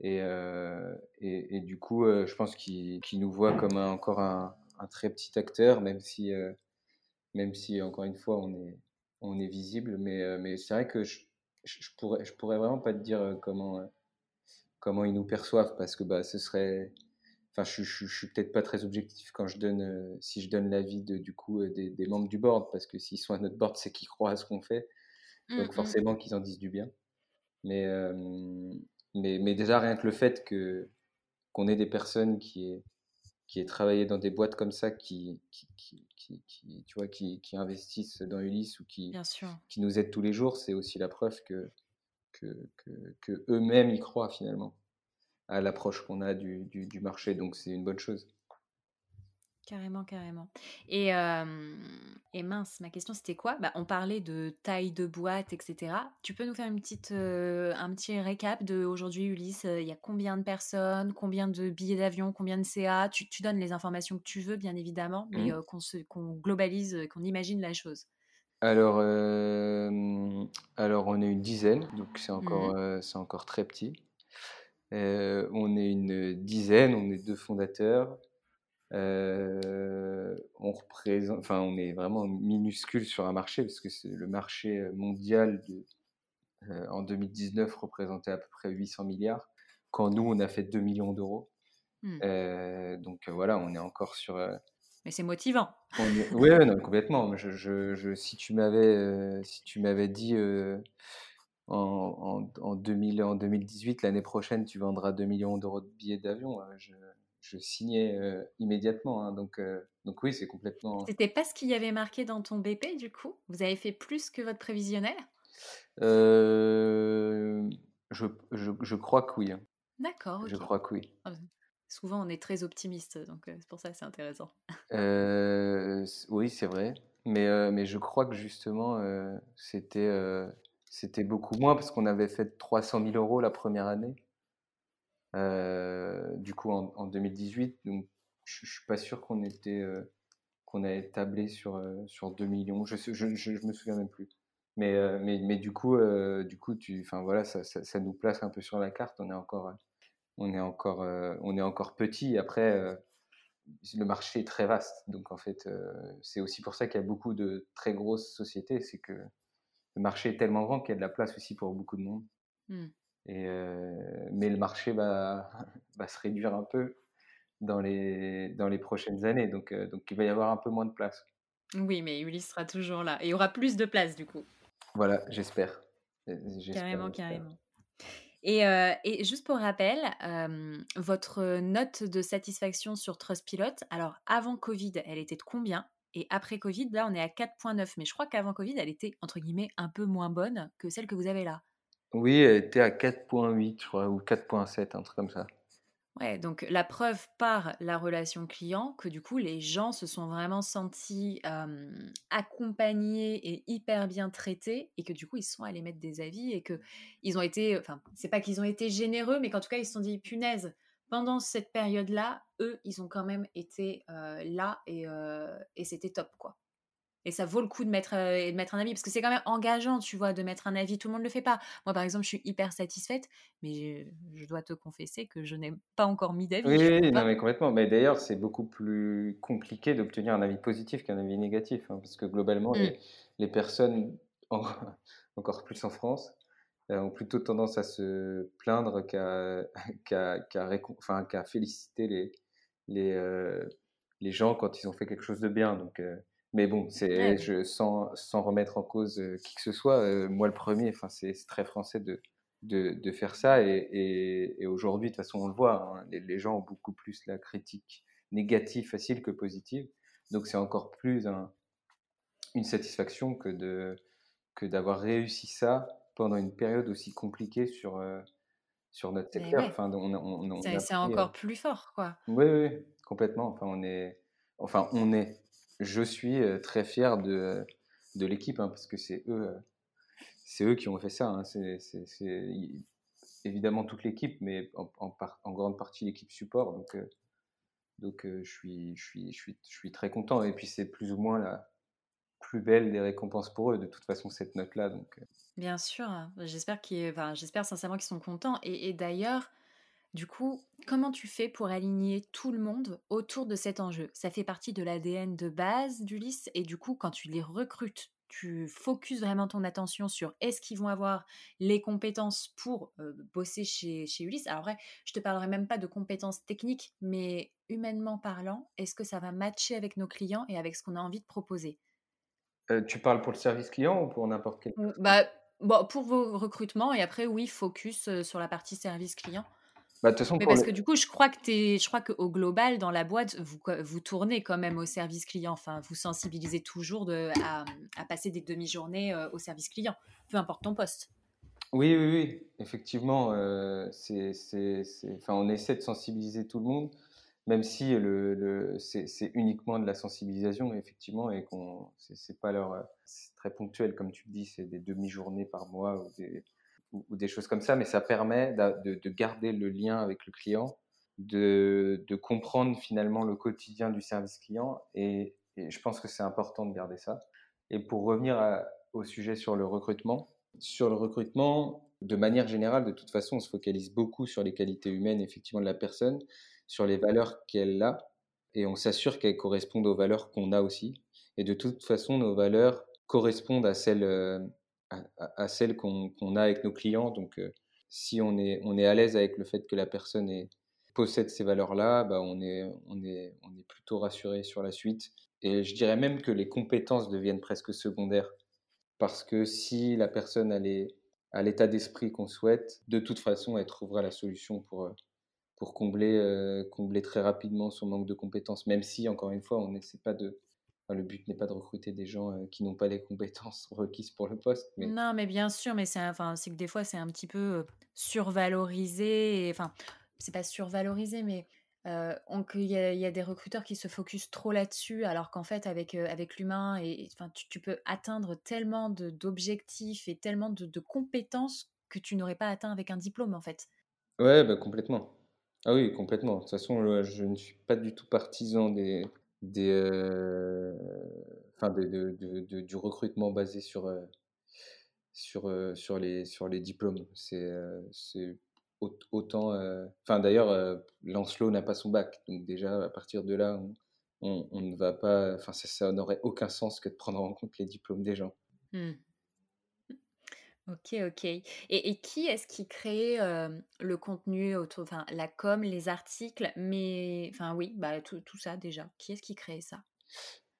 Et, euh, et, et, du coup, euh, je pense qu'ils nous voient comme un, encore un, un, très petit acteur, même si, euh, même si encore une fois, on est, on est visible. Mais, euh, mais c'est vrai que je, je, pourrais, je pourrais vraiment pas te dire euh, comment, comment ils nous perçoivent, parce que bah, ce serait. Enfin, je, je, je suis peut-être pas très objectif quand je donne, euh, si je donne l'avis de, du coup des, des, membres du board, parce que s'ils sont à notre board, c'est qu'ils croient à ce qu'on fait. Donc forcément qu'ils en disent du bien. Mais, euh, mais, mais, déjà, rien que le fait que, qu'on ait des personnes qui aient, qui aient travaillé dans des boîtes comme ça, qui, qui, qui, qui tu vois, qui, investissent dans Ulysse ou qui, qui nous aident tous les jours, c'est aussi la preuve que, que, que, que eux-mêmes y croient finalement à l'approche qu'on a du, du, du marché. Donc c'est une bonne chose. Carrément, carrément. Et, euh, et mince, ma question c'était quoi? Bah, On parlait de taille de boîte, etc. Tu peux nous faire une petite, euh, un petit récap de aujourd'hui, Ulysse Il y a combien de personnes, combien de billets d'avion, combien de CA tu, tu, donnes les informations que tu veux, bien évidemment, mais mmh. euh, qu'on qu globalise, qu'on imagine la chose. Alors, alors, on est une dizaine, donc c'est encore, mmh. c'est encore très petit. on est une dizaine, on est deux fondateurs. Euh, on représente, enfin, on est vraiment minuscule sur un marché parce que le marché mondial de, euh, en 2019 représentait à peu près 800 milliards, quand nous on a fait 2 millions d'euros. Mmh. Euh, donc voilà, on est encore sur. Mais c'est motivant. Oui, ouais, non, complètement. Je, je, je, si tu m'avais, si tu m'avais dit en, en, en, 2000, en 2018, l'année prochaine, tu vendras 2 millions d'euros de billets d'avion, je je signais euh, immédiatement. Hein, donc, euh, donc oui, c'est complètement. C'était pas ce qu'il y avait marqué dans ton BP du coup? Vous avez fait plus que votre prévisionnel? Euh, je, je, je, crois que oui. D'accord. Je crois que oui. Ah, souvent, on est très optimiste, donc c'est pour ça que c'est intéressant. oui, c'est vrai. Mais, mais je crois que justement, c'était c'était beaucoup moins parce qu'on avait fait 300 000 euros la première année. Euh, du coup, en, en, 2018, donc je, je suis pas sûr qu'on était euh, qu'on a tablé sur euh, sur 2 millions. Je, je, me souviens même plus. Mais mais, mais du coup, du coup, tu, enfin voilà, ça, nous place un peu sur la carte. On est encore on est encore on est encore petit. Après, le marché est très vaste. Donc en fait, c'est aussi pour ça qu'il y a beaucoup de très grosses sociétés. C'est que le marché est tellement grand qu'il y a de la place aussi pour beaucoup de monde. Mmh. Et euh, mais le marché va, va, se réduire un peu dans les, dans les prochaines années. Donc, euh, donc il va y avoir un peu moins de place. Oui, mais Ulysse sera toujours là. Et il y aura plus de place du coup. Voilà, j'espère. Carrément, carrément. Et, euh, et, juste pour rappel, euh, votre note de satisfaction sur Trustpilot, alors avant Covid, elle était de combien? Et après Covid, là, on est à 4.9. Mais je crois qu'avant Covid, elle était, entre guillemets, un peu moins bonne que celle que vous avez là. Oui, elle était à 4.8, je crois, ou 4.7, un truc comme ça. Ouais, donc la preuve par la relation client que du coup les gens se sont vraiment sentis accompagnés et hyper bien traités et que du coup ils sont allés mettre des avis et que ils ont été, enfin c'est pas qu'ils ont été généreux mais qu'en tout cas ils se sont dit punaise pendant cette période-là eux ils ont quand même été là et c'était top quoi. Et ça vaut le coup de mettre, de mettre un avis, parce que c'est quand même engageant, tu vois, de mettre un avis. Tout le monde ne le fait pas. Moi, par exemple, je suis hyper satisfaite, mais je, dois te confesser que je n'ai pas encore mis d'avis. Oui, non, mais complètement. Mais d'ailleurs, c'est beaucoup plus compliqué d'obtenir un avis positif qu'un avis négatif, hein, parce que globalement, les, mmh. personnes, encore plus en France, ont plutôt tendance à se plaindre qu'à qu'à féliciter les, les, les gens quand ils ont fait quelque chose de bien. Donc, mais bon, c'est sans, sans, remettre en cause qui que ce soit, moi le premier, enfin, c'est très français de, de, de, faire ça. Et, et, aujourd'hui, de toute façon, on le voit, hein, les, gens ont beaucoup plus la critique négative facile que positive. Donc c'est encore plus un, une satisfaction que de que d'avoir réussi ça pendant une période aussi compliquée sur, sur notre secteur. Enfin, c'est encore plus fort, quoi. Oui, oui, complètement. Enfin, on est, enfin, on est je suis très fier de, de l'équipe, hein, parce que c'est eux, c'est eux qui ont fait ça. Hein. C'est évidemment toute l'équipe, mais en, grande partie l'équipe support. Donc, donc je, suis, je, suis, je, suis, je suis très content. Et puis c'est plus ou moins la plus belle des récompenses pour eux, de toute façon, cette note-là. Bien sûr, hein. j'espère enfin, j'espère sincèrement qu'ils sont contents. Et d'ailleurs, du coup, comment tu fais pour aligner tout le monde autour de cet enjeu? Ça fait partie de l'ADN de base d'Ulysse et du coup, quand tu les recrutes, tu focuses vraiment ton attention sur est-ce qu'ils vont avoir les compétences pour bosser chez, chez Ulysse? Alors vrai, je te parlerai même pas de compétences techniques, mais humainement parlant, est-ce que ça va matcher avec nos clients et avec ce qu'on a envie de proposer? Tu parles pour le service client ou pour n'importe quel bah, bon, Pour vos recrutements et après, oui, focus sur la partie service client. Bah, façon, Mais parce que du coup, je crois que es, je crois qu'au global, dans la boîte, vous, vous tournez quand même au service client. Enfin, vous sensibilisez toujours de, à, à passer des demi-journées au service client, peu importe ton poste. Oui, oui, oui, effectivement, euh, c'est, enfin, on essaie de sensibiliser tout le monde, même si le, le c'est, uniquement de la sensibilisation, effectivement, et qu'on, c'est, pas leur, c'est très ponctuel, comme tu le dis, c'est des demi-journées par mois ou des, ou, des choses comme ça, mais ça permet de, de, garder le lien avec le client, de, de, comprendre finalement le quotidien du service client, et, je pense que c'est important de garder ça. Et pour revenir au sujet sur le recrutement, sur le recrutement, de manière générale, de toute façon, on se focalise beaucoup sur les qualités humaines, effectivement, de la personne, sur les valeurs qu'elle a, et on s'assure qu'elles correspondent aux valeurs qu'on a aussi. Et de toute façon, nos valeurs correspondent à celles, euh, à, celle qu'on a avec nos clients. Donc, euh, si on est, on est à l'aise avec le fait que la personne possède ces valeurs-là, bah on, est, on, est, on est plutôt rassuré sur la suite. Et je dirais même que les compétences deviennent presque secondaires. Parce que si la personne est à l'état d'esprit qu'on souhaite, de toute façon, elle trouvera la solution pour, euh, pour combler, euh, combler très rapidement son manque de compétences. Même si, encore une fois, on n'essaie pas de, le but n'est pas de recruter des gens euh, qui n'ont pas les compétences requises pour le poste. Mais... Non, mais bien sûr, mais c'est enfin, que des fois, c'est un petit peu euh, survalorisé. Enfin, c'est pas survalorisé, mais euh, il y, y, a des recruteurs qui se focusent trop là-dessus, alors qu'en fait, avec, euh, avec l'humain, et, enfin, tu, tu, peux atteindre tellement d'objectifs et tellement de, de, compétences que tu n'aurais pas atteint avec un diplôme, en fait. Ouais, bah, complètement. Ah oui, complètement. De toute façon, je ne suis pas du tout partisan des, des, euh, enfin de, de, de, du recrutement basé sur, euh, sur, euh, sur, les, sur les diplômes. C'est autant. Enfin, d'ailleurs, Lancelot n'a pas son bac. Donc, déjà, à partir de là, on, on, ne va pas. Ça n'aurait aucun sens que de prendre en compte les diplômes des gens. Mmh. Ok, ok. Et, et qui est-ce qui crée le contenu autour, enfin la com, les articles, mais enfin oui, bah tout, tout ça déjà. Qui est-ce qui crée ça?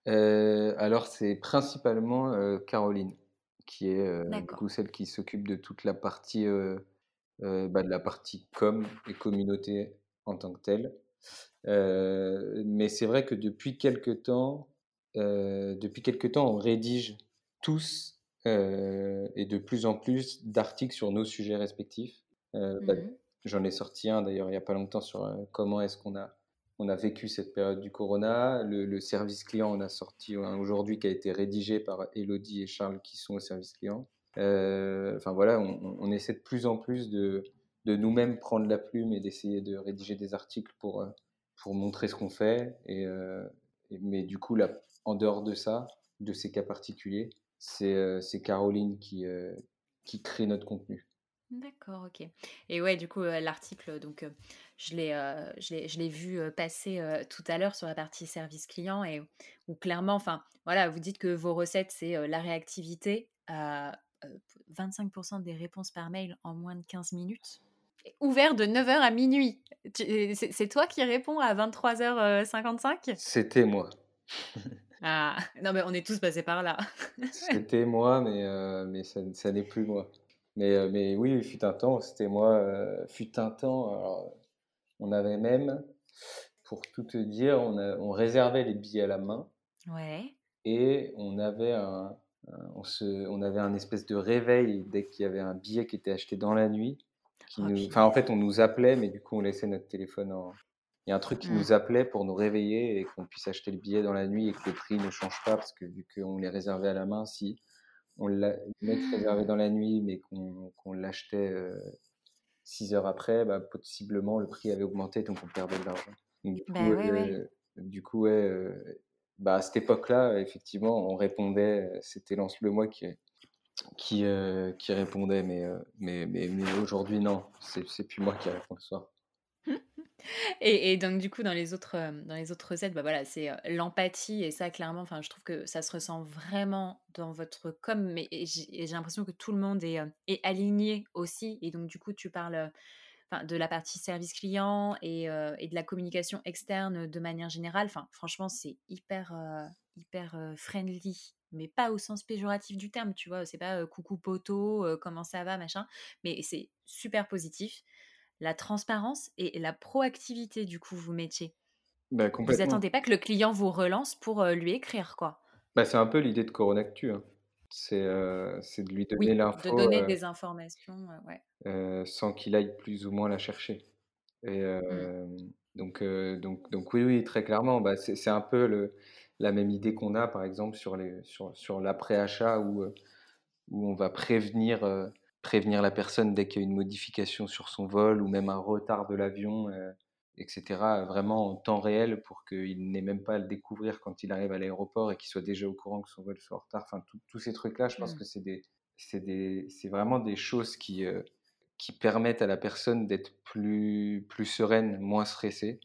Alors c'est principalement Caroline qui est du coup celle qui s'occupe de toute la partie bah, de la partie com et communauté en tant que telle. mais c'est vrai que depuis quelques temps, depuis quelque temps, on rédige tous et de plus en plus d'articles sur nos sujets respectifs. Bah, Mmh j'en ai sorti un d'ailleurs il n'y a pas longtemps sur comment est-ce qu'on a on a vécu cette période du corona. Le, service client, on a sorti un aujourd'hui qui a été rédigé par Elodie et Charles qui sont au service client. Euh, enfin voilà, on, essaie de plus en plus de, de nous-mêmes prendre la plume et d'essayer de rédiger des articles pour, euh, pour montrer ce qu'on fait. Euh, et, mais du coup, là, en dehors de ça, de ces cas particuliers, c'est Caroline qui, qui crée notre contenu. D'accord, OK. Et ouais, du coup, l'article, donc, je l'ai, je l'ai vu, passer, tout à l'heure sur la partie service client et où clairement, enfin, voilà, vous dites que vos recettes, c'est, la réactivité à, 25% des réponses par mail en moins de 15 minutes. Ouvert de 9h à minuit. c'est toi qui réponds à 23h55? C'était moi. Ah! Non, mais on est tous passés par là. C'était moi, mais mais ça ça n'est plus moi. Mais, euh, mais oui, il fut un temps, c'était moi, euh, fut un temps, alors, on avait même, pour tout te dire, on, on réservait les billets à la main. Ouais. Et on avait un, on, se, on avait un espèce de réveil dès qu'il y avait un billet qui était acheté dans la nuit. Qui oh, nous, en fait, on nous appelait, mais du coup, on laissait notre téléphone en. Il y a un truc qui mmh. nous appelait pour nous réveiller et qu'on puisse acheter le billet dans la nuit et que le prix ne change pas parce que vu qu'on les réservait à la main, si on l'a réservé dans la nuit, mais qu'on l'achetait euh, six heures après, bah, possiblement le prix avait augmenté, donc on perdait de l'argent. Du, bah coup, euh, du coup, euh, bah, à cette époque-là, effectivement, on répondait, c'était Lance le Moi qui, qui, qui répondait, mais, mais, mais, mais aujourd'hui, non, c'est plus moi qui réponds le soir. Et, donc du coup dans les autres dans les autres recettes, bah voilà, c'est l'empathie et ça clairement, enfin je trouve que ça se ressent vraiment dans votre com, mais j'ai l'impression que tout le monde est, est, aligné aussi. Et donc du coup tu parles de la partie service client et, et, de la communication externe de manière générale. Enfin franchement c'est hyper hyper friendly mais pas au sens péjoratif du terme, tu vois, c'est pas coucou poteau, comment ça va, machin, mais c'est super positif la transparence et la proactivité, du coup, vous mettiez. Bah, vous n'attendez pas que le client vous relance pour lui écrire, quoi. Bah, c'est un peu l'idée de Coronactu. Hein. C'est de lui donner l'info. De donner des informations, ouais. sans qu'il aille plus ou moins la chercher. Et mmh. donc, donc, donc, oui, oui, très clairement. Bah, c'est un peu le, la même idée qu'on a, par exemple, sur, les, sur, sur l'après-achat où, où on va prévenir prévenir la personne dès qu'il y a une modification sur son vol ou même un retard de l'avion, euh, etc. Vraiment en temps réel pour qu'il n'ait même pas à le découvrir quand il arrive à l'aéroport et qu'il soit déjà au courant que son vol soit en retard. Enfin, tous ces trucs-là, je pense mmh. que c'est des, des, vraiment des choses qui, euh, qui permettent à la personne d'être plus, plus sereine, moins stressée.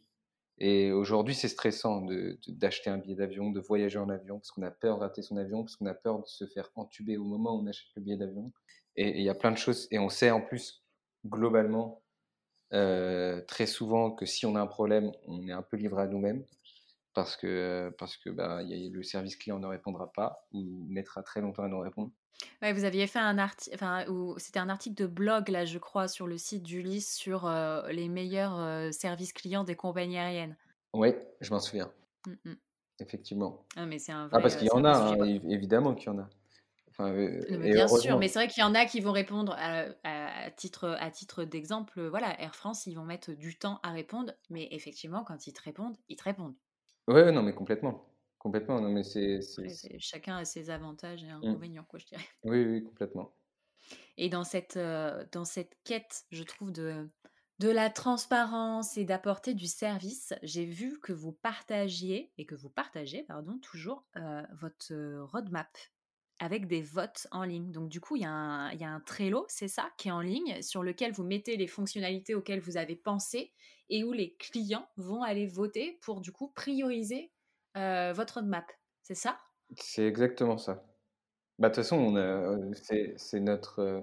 Et aujourd'hui, c'est stressant d'acheter un billet d'avion, de voyager en avion, parce qu'on a peur de rater son avion, parce qu'on a peur de se faire entuber au moment où on achète le billet d'avion. Et il y a plein de choses. Et on sait en plus, globalement, euh, très souvent que si on a un problème, on est un peu livré à nous-mêmes. Parce que, parce que bah, y a, le service client ne répondra pas ou mettra très longtemps à nous répondre. Ouais, vous aviez fait un article, enfin, c'était un article de blog, là, je crois, sur le site d'Ulysse sur euh, les meilleurs euh, services clients des compagnies aériennes. Oui, je m'en souviens. Mmh, mmh. Effectivement. Ah, mais c'est un ah, parce qu'il y en a, hein, évidemment qu'il y en a. Euh, bien sûr, mais c'est vrai qu'il y en a qui vont répondre à, titre, à titre d'exemple. Voilà, Air France, ils vont mettre du temps à répondre, mais effectivement, quand ils te répondent, ils te répondent. Ouais, non, mais complètement. Complètement, non, mais c'est. Chacun a ses avantages et mmh. inconvénients, quoi, je dirais. Oui, oui, complètement. Et dans cette, euh, dans cette quête, je trouve, de, de la transparence et d'apporter du service, j'ai vu que vous partagiez, et que vous partagez, pardon, toujours euh, votre roadmap avec des votes en ligne. Donc du coup, il y, a un, Trello, c'est ça, qui est en ligne, sur lequel vous mettez les fonctionnalités auxquelles vous avez pensé et où les clients vont aller voter pour du coup prioriser euh, votre roadmap. C'est ça? C'est exactement ça. Bah, de toute façon, euh, c'est notre... Euh,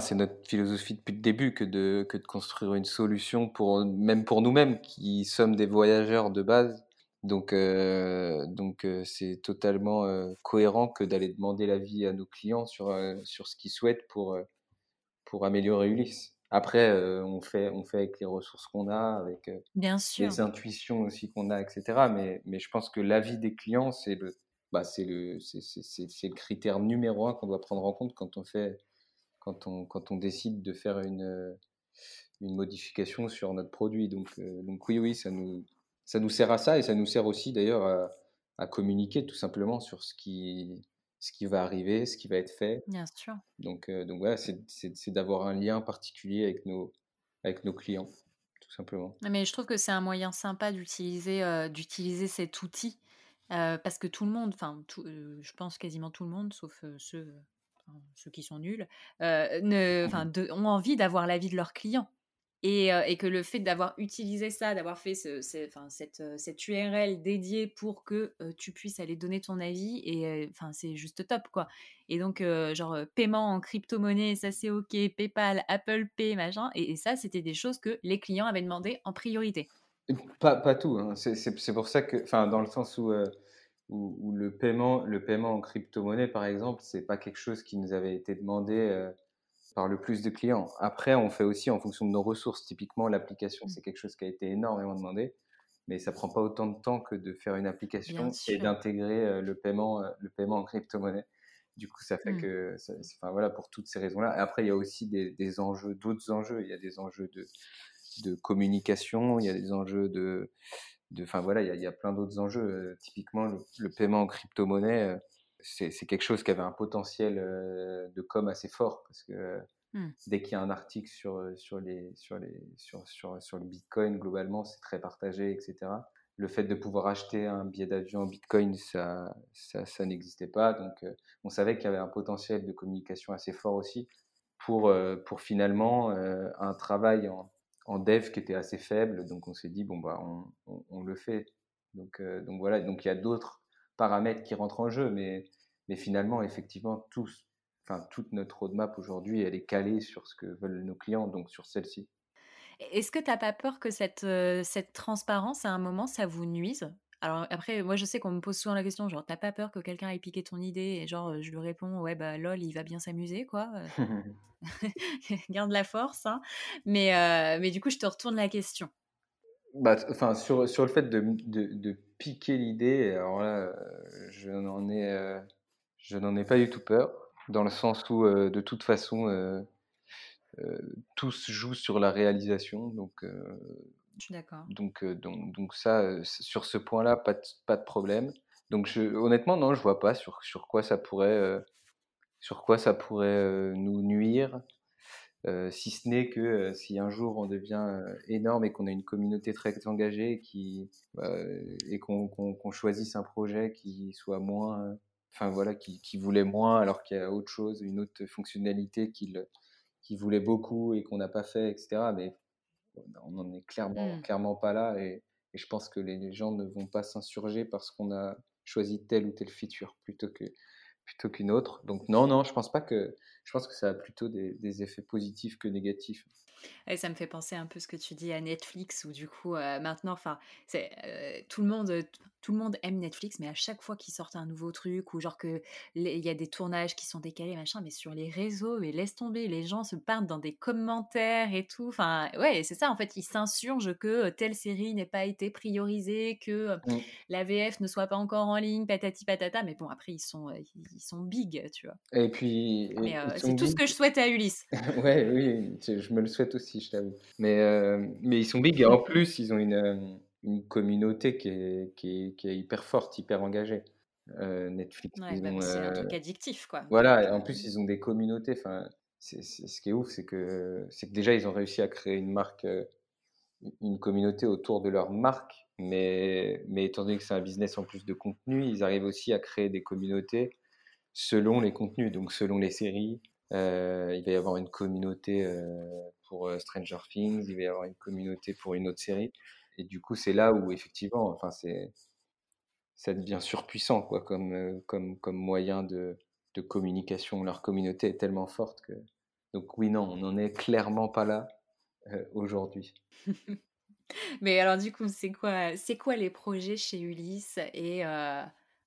c'est notre philosophie depuis le début que de, construire une solution même pour nous-mêmes qui sommes des voyageurs de base donc, euh, donc euh, c'est totalement euh, cohérent que d'aller demander l'avis à nos clients sur, sur ce qu'ils souhaitent pour, pour améliorer Ulysse. Après, on, fait, on fait avec les ressources qu'on a, avec Bien sûr. les intuitions aussi qu'on a, etc. Mais, mais je pense que l'avis des clients, c'est le, bah, c'est le, c'est, c'est, c'est le critère numéro un qu'on doit prendre en compte quand on fait, quand on, quand on décide de faire une, une modification sur notre produit. Donc, donc oui, oui, ça nous, ça nous sert à ça et ça nous sert aussi d'ailleurs à, à communiquer tout simplement sur ce qui, ce qui va arriver, ce qui va être fait. Bien sûr. Donc, donc voilà, c'est, d'avoir un lien particulier avec nos, avec nos clients, tout simplement. Mais je trouve que c'est un moyen sympa d'utiliser, d'utiliser cet outil parce que tout le monde, enfin, je pense quasiment tout le monde, sauf ceux, ceux qui sont nuls, ne, mmh ont envie d'avoir l'avis de leurs clients. Et, que le fait d'avoir utilisé ça, d'avoir fait cette, URL dédiée pour que tu puisses aller donner ton avis, et enfin c'est juste top quoi. Et donc genre paiement en crypto-monnaie, ça c'est ok, PayPal, Apple Pay, machin, et, ça c'était des choses que les clients avaient demandé en priorité. Pas, tout, hein. c'est pour ça que, enfin dans le sens où, où, le paiement, le paiement en crypto-monnaie par exemple, c'est pas quelque chose qui nous avait été demandé par le plus de clients. Après, on fait aussi en fonction de nos ressources. Typiquement, l'application, mmh. c'est quelque chose qui a été énormément demandé, mais ça prend pas autant de temps que de faire une application et d'intégrer euh, le paiement, euh, le paiement en crypto-monnaie. Du coup, ça fait mmh. que, enfin voilà, pour toutes ces raisons-là. Après, il y a aussi des, enjeux, d'autres enjeux. Il y a des enjeux de, de communication, il y a des enjeux de, enfin voilà, il y, a, plein d'autres enjeux. Euh, typiquement, le, paiement en crypto-monnaie c'est quelque chose qui avait un potentiel de com assez fort parce que mmh. dès qu'il y a un article sur, sur, les, sur, les, sur, sur, sur le Bitcoin, globalement, c'est très partagé, etc. Le fait de pouvoir acheter un billet d'avion en Bitcoin, ça, ça, ça n'existait pas. Donc, on savait qu'il y avait un potentiel de communication assez fort aussi pour, pour finalement un travail en, en, dev qui était assez faible. Donc, on s'est dit, bon, bah, on, on, on le fait. Donc, donc voilà, donc il y a d'autres paramètres qui rentrent en jeu, mais, mais finalement, effectivement, tous, enfin, toute notre roadmap aujourd'hui, elle est calée sur ce que veulent nos clients, donc sur celle-ci. Est-ce que tu n'as pas peur que cette, euh, cette transparence, à un moment, ça vous nuise? Alors après, moi je sais qu'on me pose souvent la question, genre t'as pas peur que quelqu'un ait piqué ton idée et genre je lui réponds ouais bah lol il va bien s'amuser quoi, euh. garde la force. Hein. Mais euh, mais du coup je te retourne la question. Bah, enfin, sur, sur le fait de, de, de piquer l'idée, alors là, je n'en ai, je n'en ai pas du tout peur, dans le sens où, de toute façon, tout se joue sur la réalisation. Donc, je suis d'accord. Donc, donc, donc ça, sur ce point-là, pas de, pas de problème. Donc, je, honnêtement, non, je vois pas sur, sur quoi ça pourrait, sur quoi ça pourrait nous nuire. Euh, si ce n'est que euh, si un jour on devient euh, énorme et qu'on a une communauté très engagée qui, et qu'on choisisse un projet qui soit moins, enfin voilà, qui, qui, voulait moins alors qu'il y a autre chose, une autre fonctionnalité qu'il qui voulait beaucoup et qu'on n'a pas fait, etc. Mais on n'en est clairement, mmh. clairement pas là et, et, je pense que les gens ne vont pas s'insurger parce qu'on a choisi telle ou telle feature plutôt que plutôt qu'une autre. Donc non, non, je pense pas que je pense que ça a plutôt des, effets positifs que négatifs. Et ça me fait penser un peu ce que tu dis à Netflix, où du coup, euh, maintenant, enfin, c'est euh, tout le monde, tout le monde aime Netflix, mais à chaque fois qu'ils sortent un nouveau truc, ou genre que il y a des tournages qui sont décalés, machin, mais sur les réseaux, mais laisse tomber, les gens se parlent dans des commentaires et tout. Enfin, ouais, c'est ça, en fait, ils s'insurgent que telle série n'ait pas été priorisée, que mmh. la VF ne soit pas encore en ligne, patati patata. Mais bon, après, ils sont, ils sont big, tu vois. Et puis, c'est tout ce que je souhaite à Ulysse. ouais, oui, je me le souhaite aussi, je t'avoue. Mais, euh, mais ils sont big et en plus, ils ont une, euh, une communauté qui est, qui, est, qui est, hyper forte, hyper engagée. Euh, Netflix. Ouais, bah, c'est un truc addictif, quoi. Voilà, et en plus, ils ont des communautés. Enfin, ce qui est ouf, c'est que, c'est que déjà, ils ont réussi à créer une marque, une communauté autour de leur marque. Mais, mais étant donné que c'est un business en plus de contenu, ils arrivent aussi à créer des communautés selon les contenus, donc selon les séries. Euh, il va y avoir une communauté euh, pour euh, Stranger Things, il va y avoir une communauté pour une autre série. Et du coup, c'est là où effectivement, enfin, c'est ça devient surpuissant quoi, comme, comme, comme moyen de, communication. Leur communauté est tellement forte que. Donc, oui, non, on n'en est clairement pas là aujourd'hui. Mais alors, du coup, c'est quoi, quoi les projets chez Ulysse et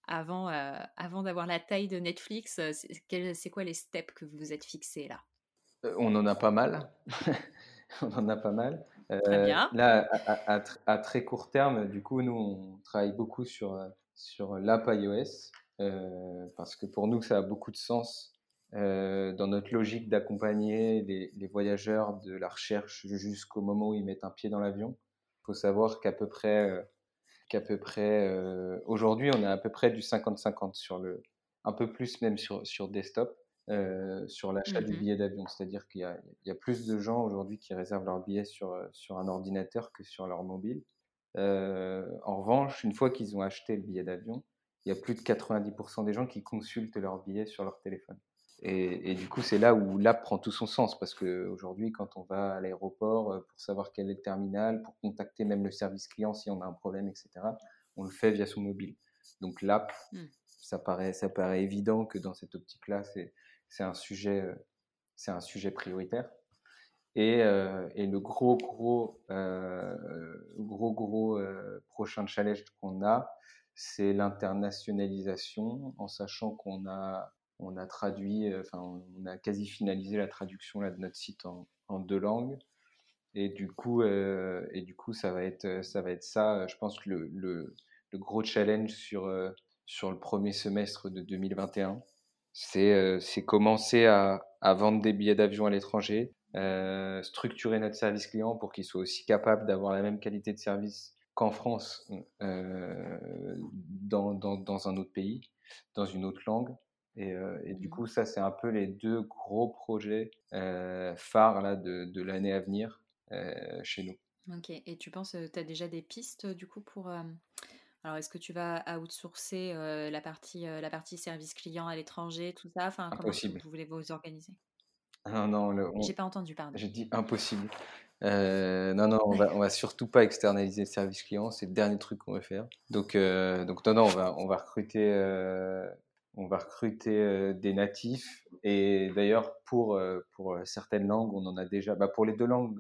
avant, euh, avant d'avoir la taille de Netflix, euh, c'est quoi les steps que vous vous êtes fixés là? euh, On en a pas mal. on en a pas mal. Très bien. Là, à, très court terme, du coup, nous, on travaille beaucoup sur, sur l'app iOS. parce que pour nous, ça a beaucoup de sens dans notre logique d'accompagner les, les, voyageurs de la recherche jusqu'au moment où ils mettent un pied dans l'avion. Il faut savoir qu'à peu près, qu'à peu près aujourd'hui, on est à peu près du 50-50 sur le, un peu plus même sur, sur desktop. Euh, sur l'achat du mmh billet d'avion. C'est-à-dire qu'il y, y, a plus de gens aujourd'hui qui réservent leur billet sur, sur un ordinateur que sur leur mobile. Euh, en revanche, une fois qu'ils ont acheté le billet d'avion, il y a plus de 90% des gens qui consultent leur billet sur leur téléphone. Et, et du coup, c'est là où l'app prend tout son sens parce qu'aujourd'hui, quand on va à l'aéroport euh, pour savoir quel est le terminal, pour contacter même le service client si on a un problème, etc., on le fait via son mobile. Donc l'app, mmh. Ça, paraît, évident que dans cette optique-là, c'est c'est un sujet, euh, un sujet prioritaire. Et, euh, le gros, gros, euh, gros, gros prochain challenge qu'on a, c'est l'internationalisation, en sachant qu'on a, traduit, enfin, on a quasi finalisé la traduction de notre site en, deux langues. Et du coup, ça va être, ça. Je pense que le gros challenge sur sur le premier semestre de 2021 c'est commencer à, à, vendre des billets d'avion à l'étranger, euh, structurer notre service client pour qu'il soit aussi capable d'avoir la même qualité de service qu'en France, euh, dans, dans, dans, un autre pays, dans une autre langue. Et, euh, et du mmh. coup, ça, c'est un peu les deux gros projets phares là, de, de l'année à venir chez nous. Ok, et tu penses, tu as déjà des pistes du coup pour alors, est-ce que tu vas outsourcer la, partie, la partie service client à l'étranger, tout ça? Enfin, Comment vous voulez vous organiser? Non, non. J'ai pas entendu, pardon. J'ai dit impossible. non, non, on va, on va surtout pas externaliser le service client. C'est le dernier truc qu'on va faire. Donc, donc non, non, on va, on va recruter, on va recruter des natifs. Et d'ailleurs, pour, pour certaines langues, on en a déjà. Bah, pour les deux langues,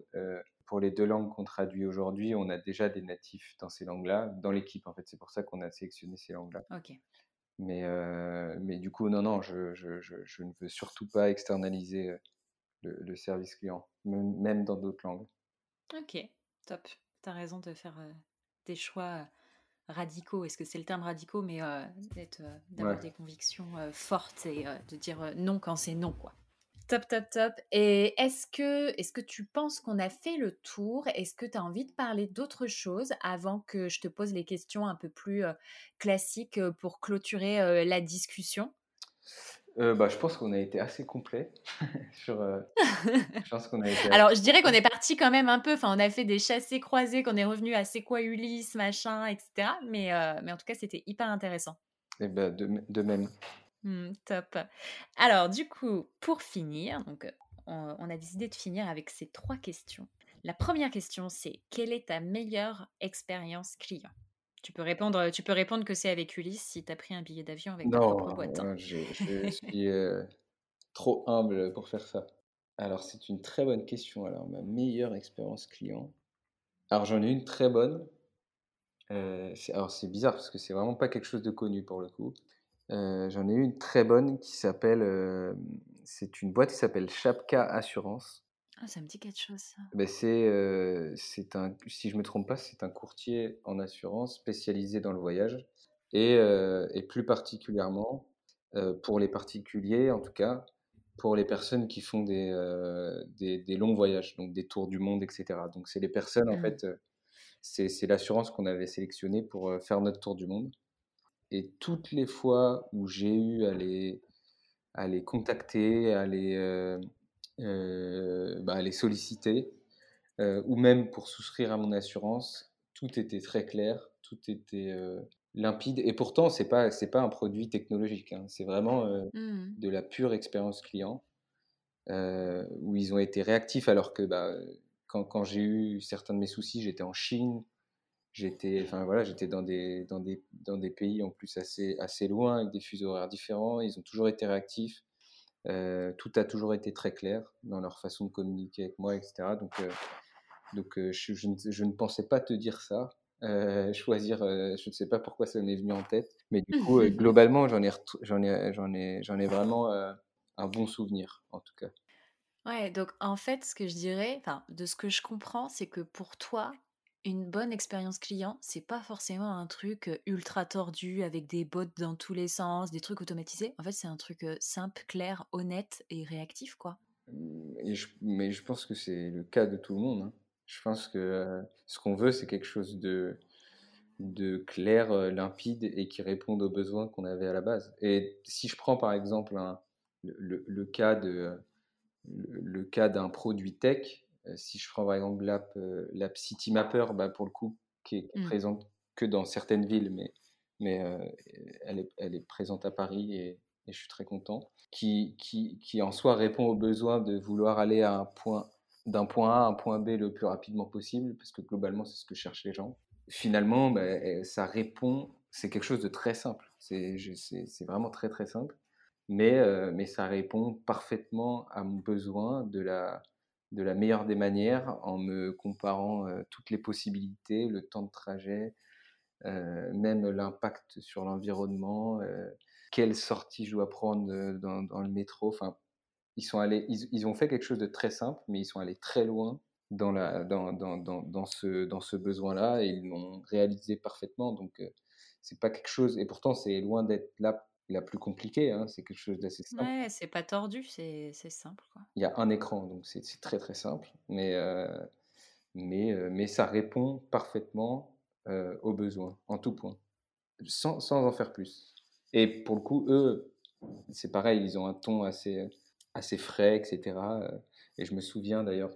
pour les deux langues qu'on traduit aujourd'hui, on a déjà des natifs dans ces langues-là, dans l'équipe en fait. C'est pour ça qu'on a sélectionné ces langues-là. Ok. Mais, euh, mais du coup, non, non, je, je, je, ne veux surtout pas externaliser euh, le, service client, même dans d'autres langues. Ok, top. Tu as raison de faire euh, des choix radicaux. Est-ce que c'est le terme radicaux, mais d'avoir des convictions fortes et de dire non quand c'est non, quoi. Top, top, top. Et est-ce que, est que tu penses qu'on a fait le tour? Est-ce que tu as envie de parler d'autre chose avant que je te pose les questions un peu plus classiques pour clôturer la discussion? Bah, je pense qu'on a été assez complet sur. je pense qu'on a été Alors, je dirais qu'on est parti quand même un peu. Enfin, on a fait des chassés croisés, qu'on est revenu à c'est quoi Ulysse, machin, etc. Mais, mais en tout cas, c'était hyper intéressant. Et eh ben, de, de même. Mmh, top. Alors, du coup, pour finir, donc, on, a décidé de finir avec ces trois questions. La première question, c'est quelle est ta meilleure expérience client? Tu peux, répondre, tu peux répondre que c'est avec Ulysse si tu as pris un billet d'avion avec ta propre boîte. Non, je, suis trop humble pour faire ça. Alors, c'est une très bonne question. Alors, ma meilleure expérience client. Alors, j'en ai une très bonne. alors, c'est bizarre parce que c'est vraiment pas quelque chose de connu pour le coup. Euh, j'en ai eu une très bonne qui s'appelle, euh, c'est une boîte qui s'appelle Chapka Assurance. Ah, ça me dit quelque chose, ça. Ben c'est, euh, c'est un, si je me trompe pas, c'est un courtier en assurance spécialisé dans le voyage et, et plus particulièrement pour les particuliers, en tout cas, pour les personnes qui font des, des, des, longs voyages, donc des tours du monde, etc. Donc c'est les personnes, en mmh. fait, c'est, c'est l'assurance qu'on avait sélectionnée pour faire notre tour du monde. Et toutes les fois où j'ai eu à les, à les contacter, à les, euh, euh, bah, à les solliciter, euh, ou même pour souscrire à mon assurance, tout était très clair, tout était limpide. Et pourtant, ce n'est pas, pas un produit technologique, hein. c'est vraiment mmh. de la pure expérience client, où ils ont été réactifs alors que bah, quand, quand j'ai eu certains de mes soucis, j'étais en Chine, J'étais, enfin voilà, j'étais dans des, dans des, dans des pays en plus assez, assez loin avec des fuseaux horaires différents. Ils ont toujours été réactifs. Euh, tout a toujours été très clair dans leur façon de communiquer avec moi, etc. Donc, euh, donc euh, je, je, ne, je, ne, pensais pas te dire ça. choisir, je ne sais pas pourquoi ça m'est venu en tête, mais du coup, globalement, j'en ai, j'en ai, j'en ai, j'en ai vraiment un bon souvenir, en tout cas. Ouais, donc en fait, ce que je dirais, enfin, de ce que je comprends, c'est que pour toi, Une bonne expérience client, c'est pas forcément un truc, ultra tordu avec des bots dans tous les sens, des trucs automatisés. En fait, c'est un truc, simple, clair, honnête et réactif, quoi. Mmh mais je pense que c'est le cas de tout le monde, hein. Je pense que, ce qu'on veut, c'est quelque chose de clair, limpide et qui réponde aux besoins qu'on avait à la base et si je prends, par exemple, le cas de, le cas d'un produit tech, si je prends, par exemple, l'app, heu, l'app Citymapper, bah, pour le coup, qui est qui est Mmh. présente que dans certaines villes, mais mais, elle est elle est présente à Paris et et je suis très content. Qui qui qui en soi répond au besoin de vouloir aller à un point d'un point A à un point B le plus rapidement possible, parce que globalement, c'est ce que cherchent les gens. Finalement, bah, eh, ça répond c'est quelque chose de très simple. C'est je c'est c'est vraiment très, très simple, mais mais ça répond parfaitement à mon besoin de la de la meilleure des manières en me comparant, heu, toutes les possibilités, le temps de trajet, heu, même l'impact sur l'environnement, heu, quelle sortie je dois prendre, dans le métro. Enfin, ils sont allés ils ont fait quelque chose de très simple, mais ils sont allés très loin dans la dans dans ce dans ce besoin-là et ils l'ont réalisé parfaitement donc c'est pas quelque chose et pourtant c'est loin d'être l'app la plus compliquée, hein, c'est quelque chose d'assez simple. Ouais, c'est pas tordu, c'est simple, quoi. Il y a un écran donc c'est très, très simple, mais heu, mais heu, mais ça répond parfaitement, heu, aux besoins, en tout point, sans sans en faire plus et pour le coup, eux, c'est pareil, ils ont un ton assez, assez frais et cetera, heu et je me souviens d'ailleurs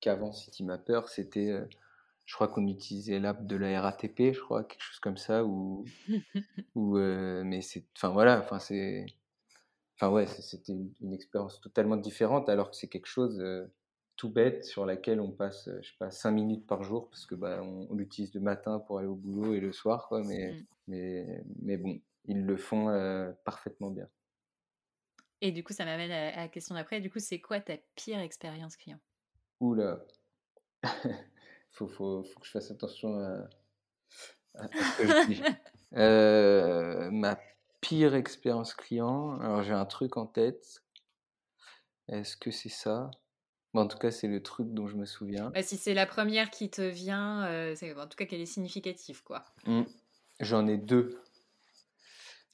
qu'avant Citymapper, c'était, heu, je crois qu'on utilisait l'app de la RATP, je crois, quelque chose comme ça ou ou heu, mais c'est enfin voilà, enfin c'est enfin ouais, c'était une une expérience totalement différente alors que c'est quelque chose, heu, tout bête sur laquelle on passe, heu, je sais pas 5 minutes par jour parce que, bah, on on l'utilise le matin pour aller au boulot et le soir quoi, mais mais mais bon, ils le font, parfaitement bien. Et du coup, ça m'amène à à la question d'après, du coup, c'est quoi ta pire expérience client? Ouh là! Faut faut faut que je fasse attention à ce que je dis. Heu, ma pire expérience client, alors j'ai un truc en tête. Est-ce que c'est ça? En tout cas, c'est le truc dont je me souviens. Bah, si c'est la première qui te vient, c'est en tout cas qu'elle est significative, quoi. Mmh. J'en ai 2.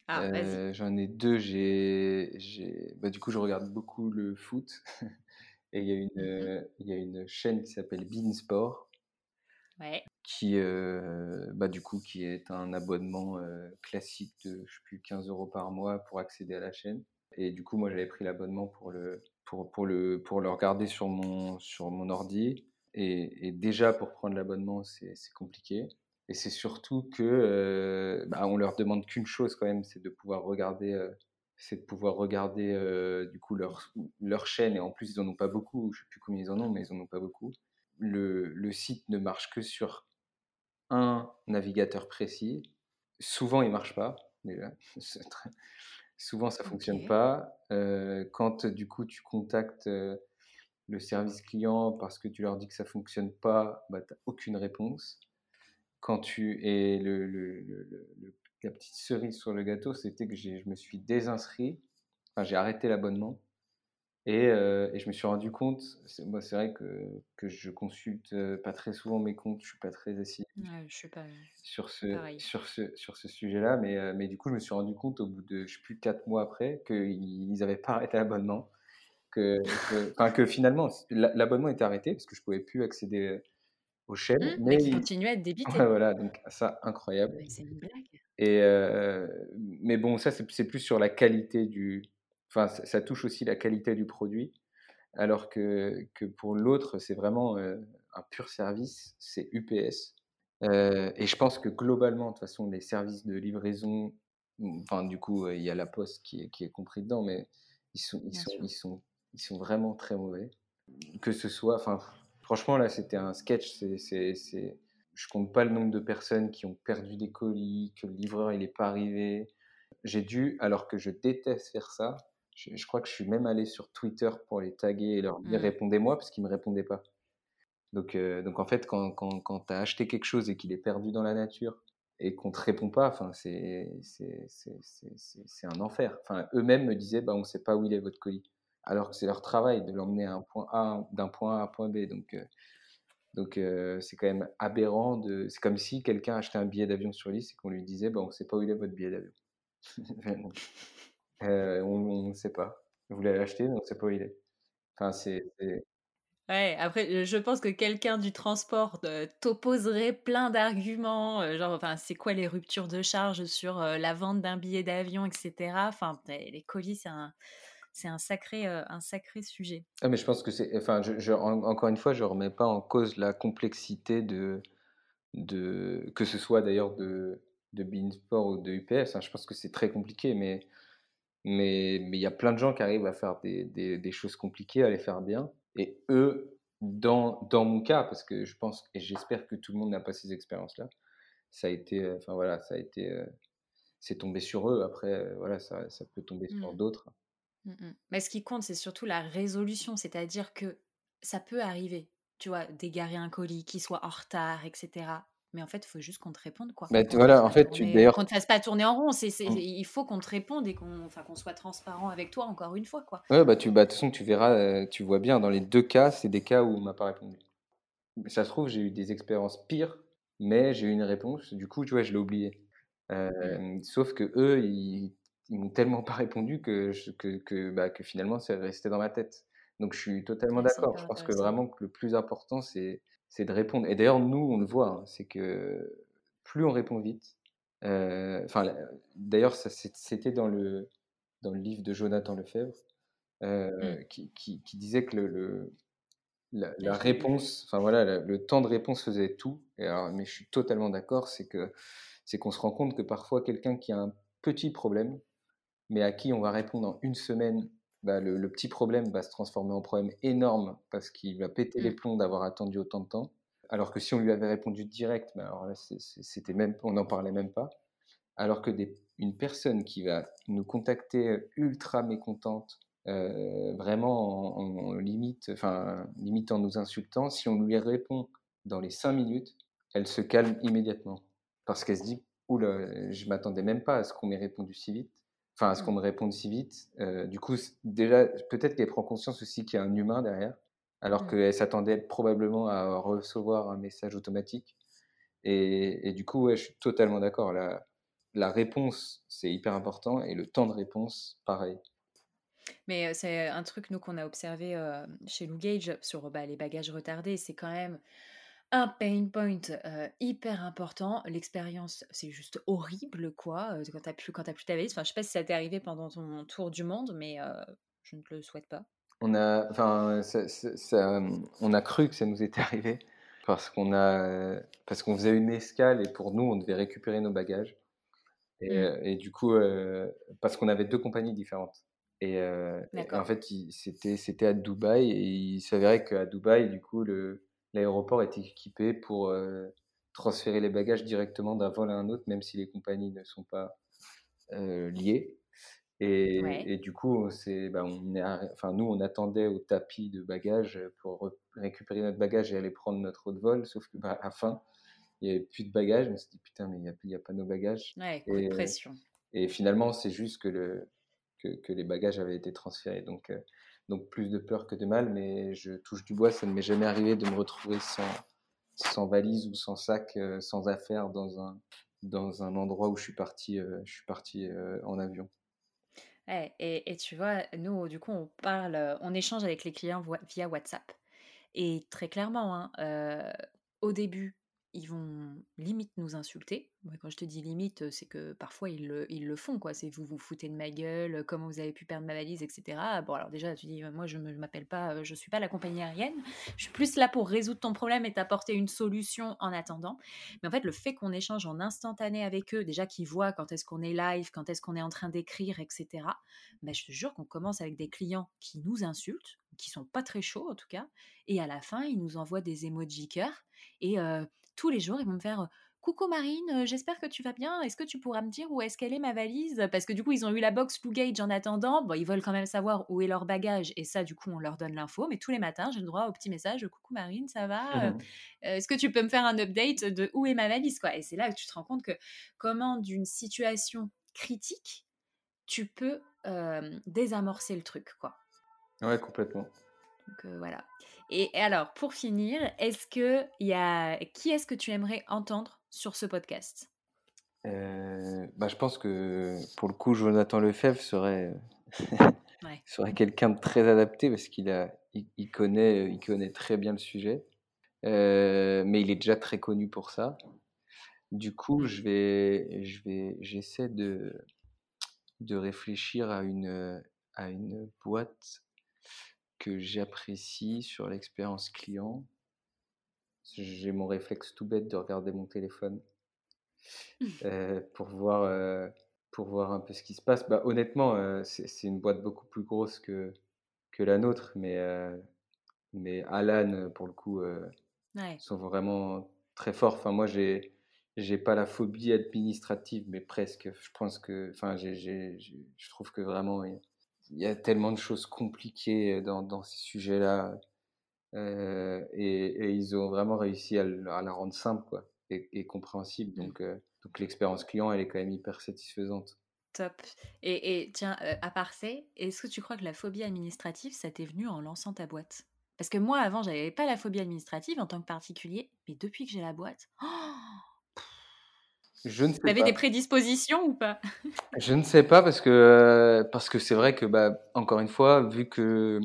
Ah. Heu, j'en ai 2. J'ai bah, du coup, je regarde beaucoup le foot et il y a une, Mmh mh. heu, il y a une chaîne qui s'appelle beIN Sport Qui, heu, bah, du coup, qui est un abonnement, heu, classique de, je sais plus, 15 € par mois pour accéder à la chaîne. Et du coup, moi, j'avais pris l'abonnement pour le pour pour le pour le regarder sur mon sur mon ordi. Et déjà pour prendre l'abonnement, c'est compliqué. Et c'est surtout que, heu, bah, on leur demande qu'une chose quand même, c'est de pouvoir regarder, heu, c'est de pouvoir regarder, du coup leur leur chaîne. Et en plus, ils en ont pas beaucoup, je sais plus combien ils en ont, mais ils en ont pas beaucoup. Le le site ne marche que sur un navigateur précis. Souvent, il marche pas, déjà, c'est très souvent ça fonctionne OK. pas. Heu, quand, du coup, tu contactes, heu, le service client parce que tu leur dis que ça fonctionne pas, bah, tu as aucune réponse. Quand tu et le le la petite cerise sur le gâteau, c'était que je me suis désinscrit, enfin, j'ai arrêté l'abonnement et heu et je me suis rendu compte, c'est moi, c'est vrai que que je consulte, heu, pas très souvent mes comptes, je suis pas très assidu Ouais, je suis pas sur ce pareil. sur ce sur ce sujet-là, mais heu, mais du coup, je me suis rendu compte au bout de, je sais plus 4 mois après, qu'ils avaient pas arrêté l'abonnement, que que finalement, l'abonnement était arrêté parce que je pouvais plus accéder, aux chaînes, Mmh, mais ils continue à être ouais, débité. voilà, donc ça, incroyable Mais c'est une blague? et mais bon, ça, c'est c'est plus sur la qualité du enfin, ça ça touche aussi la qualité du produit, alors que que pour l'autre, c'est vraiment, heu, un pur service, c'est UPS. Heu et je pense que globalement, de toute façon, les services de livraison, enfin, du coup, heu, il y a la poste qui est qui est compris dedans, mais ils sont ils Bien sont sûr. ils sont ils sont vraiment très mauvais. Que ce soit enfin, franchement, là, c'était un sketch, c'est je compte pas le nombre de personnes qui ont perdu des colis, que le livreur, il est pas arrivé. J'ai dû alors que je déteste faire ça, je je crois que je suis même allé sur Twitter pour les taguer et leur dire: Mmh. «Répondez-moi» parce qu'ils me répondaient pas. Donc heu, donc en fait, quand quand quand tu as acheté quelque chose et qu'il est perdu dans la nature et qu'on te répond pas, enfin, c'est un enfer. Enfin, eux-mêmes me disaient: «Bah, on sait pas où il est votre colis», alors que c'est leur travail de l'emmener à un point A d'un point A à un point B, donc heu Donc c'est quand même aberrant de. C'est comme si quelqu'un achetait un billet d'avion sur Ulysse et qu'on lui disait, bon, on ne sait pas où il est votre billet d'avion. on ne sait pas. Vous mais on ne sait pas où il est. Enfin, c'est. Ouais, après, je pense que quelqu'un du transport t'opposerait plein d'arguments, genre, enfin, c'est quoi les ruptures de charge sur la vente d'un billet d'avion, etc. Enfin, les colis, c'est un, c'est un sacré, un sacré sujet. Ah, mais je pense que c'est, enfin, je, encore une fois, je remets pas en cause la complexité de, de que ce soit d'ailleurs de de Beansport ou de UPS. Hein, je pense que c'est très compliqué, mais mais il y a plein de gens qui arrivent à faire des, des, des, choses compliquées, à les faire bien. Et eux, dans, dans mon cas, parce que je pense et j'espère que tout le monde n'a pas ces expériences-là, ça a été, euh, enfin voilà, ça a été, euh, c'est tombé sur eux. Après, euh, voilà, ça, ça peut tomber sur mmh. d'autres. Mmh, mmh. Mais ce qui compte, c'est surtout la résolution, c'est-à-dire que ça peut arriver, tu vois, d'égarer un colis qui soit en retard, etc. Mais en fait, il faut juste qu'on te réponde, quoi. Bah, voilà, en fait, tu d'ailleurs. Qu'on ne te fasse pas tourner en rond. C'est, mmh. Il faut qu'on te réponde et qu'on, enfin, qu'on soit transparent avec toi encore une fois, quoi. Ouais, bah, tu, bah, de toute façon, tu verras, euh, tu vois bien, dans les deux cas, c'est des cas où on m'a pas répondu. Ça se trouve, j'ai eu des expériences pires, mais j'ai eu une réponse. Du coup, tu vois, je l'ai oublié. Euh, mmh. Sauf que eux, ils, ils m'ont tellement pas répondu que, que, que, bah, que finalement, c'est resté dans ma tête. Donc, je suis totalement d'accord. Je pense que vraiment que le plus important, c'est c'est de répondre. Et d'ailleurs, nous, on le voit, hein, c'est que plus on répond vite, euh, enfin, d'ailleurs, c'était dans le, dans le livre de Jonathan Lefebvre, euh, mmh. qui, qui, disait que le, la, réponse, enfin voilà, le temps de réponse faisait tout. Et alors, mais je suis totalement d'accord, c'est que c'est qu'on se rend compte que parfois quelqu'un qui a un petit problème, mais à qui on va répondre en une semaine bah, le, petit problème va se transformer en problème énorme parce qu'il va péter les mmh. plombs d'avoir attendu autant de temps. Alors que si on lui avait répondu direct, bah, alors c'était même, on n'en parlait même pas. Alors que des, une personne qui va nous contacter ultra mécontente, euh, vraiment en, limite, enfin limite en nous insultant, si on lui répond dans les cinq minutes, elle se calme immédiatement parce qu'elle se dit oula, je m'attendais même pas à ce qu'on m'ait répondu si vite enfin, à ce qu'on mmh. me réponde si vite. Euh, du coup, déjà, peut-être qu'elle prend conscience aussi qu'il y a un humain derrière, alors mmh. qu'elle s'attendait probablement à recevoir un message automatique. Et, du coup, ouais, je suis totalement d'accord. La, la réponse, c'est hyper important, et le temps de réponse, pareil. Mais c'est un truc, nous, qu'on a observé chez Lou Gage sur bah, les bagages retardés, c'est quand même un pain point hyper important. L'expérience, c'est juste horrible, quoi, quand t'as plus, quand as plus ta valise. Enfin, je sais pas si ça t'est arrivé pendant ton tour du monde, mais je ne te le souhaite pas. On a, enfin, on a cru que ça nous était arrivé parce qu'on a, parce qu'on faisait une escale et pour nous, on devait récupérer nos bagages. Et, mmh. du coup, parce qu'on avait deux compagnies différentes. Et, et en fait, c'était, c'était à Dubaï et il s'avérait qu'à Dubaï, du coup, le, l'aéroport est équipé pour euh, transférer les bagages directement d'un vol à un autre, même si les compagnies ne sont pas euh, liées. Et, du coup, c'est, bah, on est, enfin, nous, on attendait au tapis de bagages pour récupérer notre bagage et aller prendre notre autre vol, sauf que bah, à la fin, il n'y avait plus de bagages. On s'est dit, putain, mais il n'y a, pas nos bagages. Ouais, et, pression. Et finalement, c'est juste que, le, que, que, les bagages avaient été transférés. Donc, euh, donc plus de peur que de mal, mais je touche du bois, ça ne m'est jamais arrivé de me retrouver sans, valise ou sans sac, euh, sans affaires dans un, dans un endroit où je suis parti, euh, je suis parti euh, en avion. et, et, tu vois, nous, du coup, on parle, on échange avec les clients via WhatsApp. Et très clairement, hein, au début, ils vont limite nous insulter. quand je te dis limite, c'est que parfois ils le, ils le font, quoi. C'est vous vous foutez de ma gueule, comment vous avez pu perdre ma valise, etc. Bon, alors déjà, tu dis, moi je ne m'appelle pas, je suis pas la compagnie aérienne. Je suis plus là pour résoudre ton problème et t'apporter une solution en attendant. Mais en fait, le fait qu'on échange en instantané avec eux, déjà qu'ils voient quand est-ce qu'on est live, quand est-ce qu'on est en train d'écrire, etc. Ben, je te jure qu'on commence avec des clients qui nous insultent, qui sont pas très chauds en tout cas, et à la fin, ils nous envoient des emojis cœur et tous les jours, ils vont me faire Coucou Marine, j'espère que tu vas bien. Est-ce que tu pourras me dire où est-ce qu'elle est ma valise? Parce que du coup, ils ont eu la box Gage en attendant. Bon, ils veulent quand même savoir où est leur bagage. Et ça, du coup, on leur donne l'info. Mais tous les matins, j'ai le droit au petit message Coucou Marine, ça va mmh Est-ce que tu peux me faire un update de où est ma valise? Quoi Et c'est là que tu te rends compte que comment, d'une situation critique, tu peux désamorcer le truc. quoi. Ouais, complètement. Donc euh, voilà. Et, alors, pour finir, est-ce que y a qui est-ce que tu aimerais entendre sur ce podcast? Euh, bah, je pense que pour le coup, Jonathan Lefebvre serait, serait quelqu'un de très adapté parce qu'il a, il, connaît, il connaît très bien le sujet, euh, mais il est déjà très connu pour ça. Du coup, je vais, je vais, j'essaie de, de réfléchir à une, à une boîte que j'apprécie sur l'expérience client. J'ai mon réflexe tout bête de regarder mon téléphone euh, pour, voir, euh, pour voir un peu ce qui se passe. Bah, honnêtement, euh, c'est une boîte beaucoup plus grosse que, que la nôtre, mais, mais Alan, pour le coup, sont vraiment très forts. Enfin, moi, j'ai j'ai pas la phobie administrative, mais presque. Je pense que, enfin, je trouve que vraiment, il y a tellement de choses compliquées dans, dans ces sujets-là. et, et, ils ont vraiment réussi à, à la rendre simple, quoi et, compréhensible. Mmh. Donc, euh, donc l'expérience client, elle est quand même hyper satisfaisante. Top. Et, et tiens, euh, à part ça, est-ce que tu crois que la phobie administrative, ça t'est venu en lançant ta boîte? Parce que moi, avant, j'avais pas la phobie administrative en tant que particulier, mais depuis que j'ai la boîte, oh je ne sais avais des prédispositions ou pas? Je ne sais pas parce que parce que c'est vrai que bah encore une fois vu que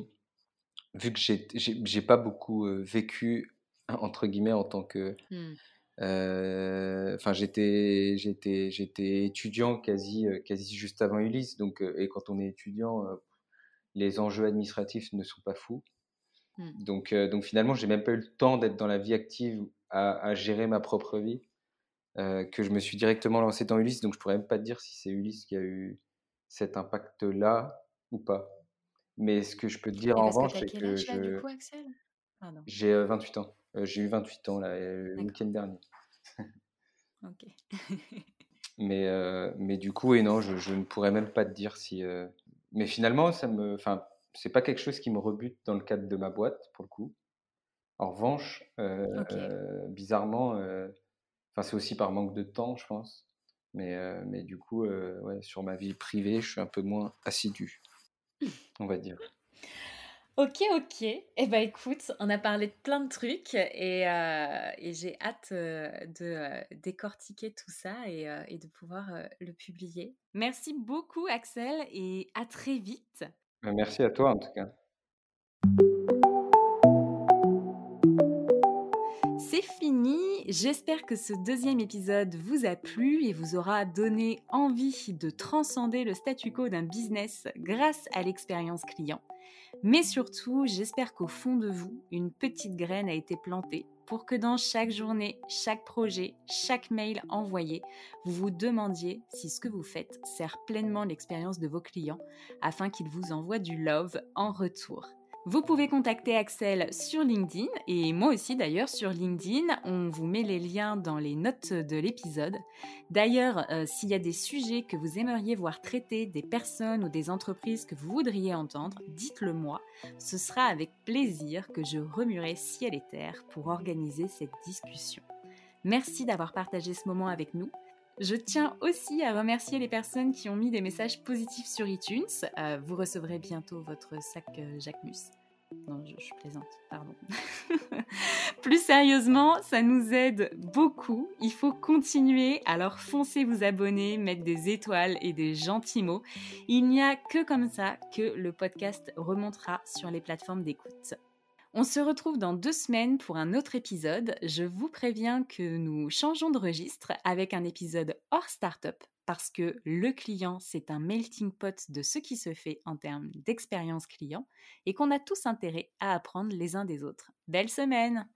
vu que j'ai j'ai pas beaucoup vécu entre guillemets en tant que mmh. Euh, enfin, j'étais, j'étais, j'étais étudiant quasi, quasi juste avant Ulysse. Donc, et quand on est étudiant, les enjeux administratifs ne sont pas fous. Mmh. Donc, donc finalement, j'ai même pas eu le temps d'être dans la vie active à, à gérer ma propre vie, que je me suis directement lancé dans Ulysse. Donc, je pourrais même pas te dire si c'est Ulysse qui a eu cet impact-là ou pas. Mais ce que je peux te dire en revanche, c'est que je... J'ai 28 ans. Euh, j'ai eu 28 ans là, euh, le week-end dernier. ok. mais, euh, mais du coup, et non, je, je, ne pourrais même pas te dire si. Mais finalement, ça me. Enfin, c'est pas quelque chose qui me rebute dans le cadre de ma boîte, pour le coup. En revanche, bizarrement, enfin, c'est aussi par manque de temps, je pense. Mais, mais du coup, ouais, sur ma vie privée, je suis un peu moins assidu, on va dire. Ok, ok. Eh ben écoute, on a parlé de plein de trucs et, euh, j'ai hâte euh, de euh, décortiquer tout ça et, et de pouvoir le publier. Merci beaucoup Axel et à très vite. Ben, merci à toi en tout cas. J'espère que ce deuxième épisode vous a plu et vous aura donné envie de transcender le statu quo d'un business grâce à l'expérience client. Mais surtout, j'espère qu'au fond de vous, une petite graine a été plantée pour que dans chaque journée, chaque projet, chaque mail envoyé, vous vous demandiez si ce que vous faites sert pleinement l'expérience de vos clients afin qu'ils vous envoient du love en retour. Vous pouvez contacter Axel sur LinkedIn et moi aussi d'ailleurs sur LinkedIn. On vous met les liens dans les notes de l'épisode. D'ailleurs, euh, s'il y a des sujets que vous aimeriez voir traités, des personnes ou des entreprises que vous voudriez entendre, dites-le moi. Ce sera avec plaisir que je remuerai ciel et terre pour organiser cette discussion. Merci d'avoir partagé ce moment avec nous. Je tiens aussi à remercier les personnes qui ont mis des messages positifs sur iTunes. Euh, vous recevrez bientôt votre sac euh, Jacquemus. Non, je, plaisante, pardon. Plus sérieusement, ça nous aide beaucoup. Il faut continuer, alors foncez vous abonner, mettre des étoiles et des gentils mots. Il n'y a que comme ça que le podcast remontera sur les plateformes d'écoute. On se retrouve dans deux semaines pour un autre épisode. Je vous préviens que nous changeons de registre avec un épisode hors startup parce que le client, c'est un melting pot de ce qui se fait en termes d'expérience client et qu'on a tous intérêt à apprendre les uns des autres. Belle semaine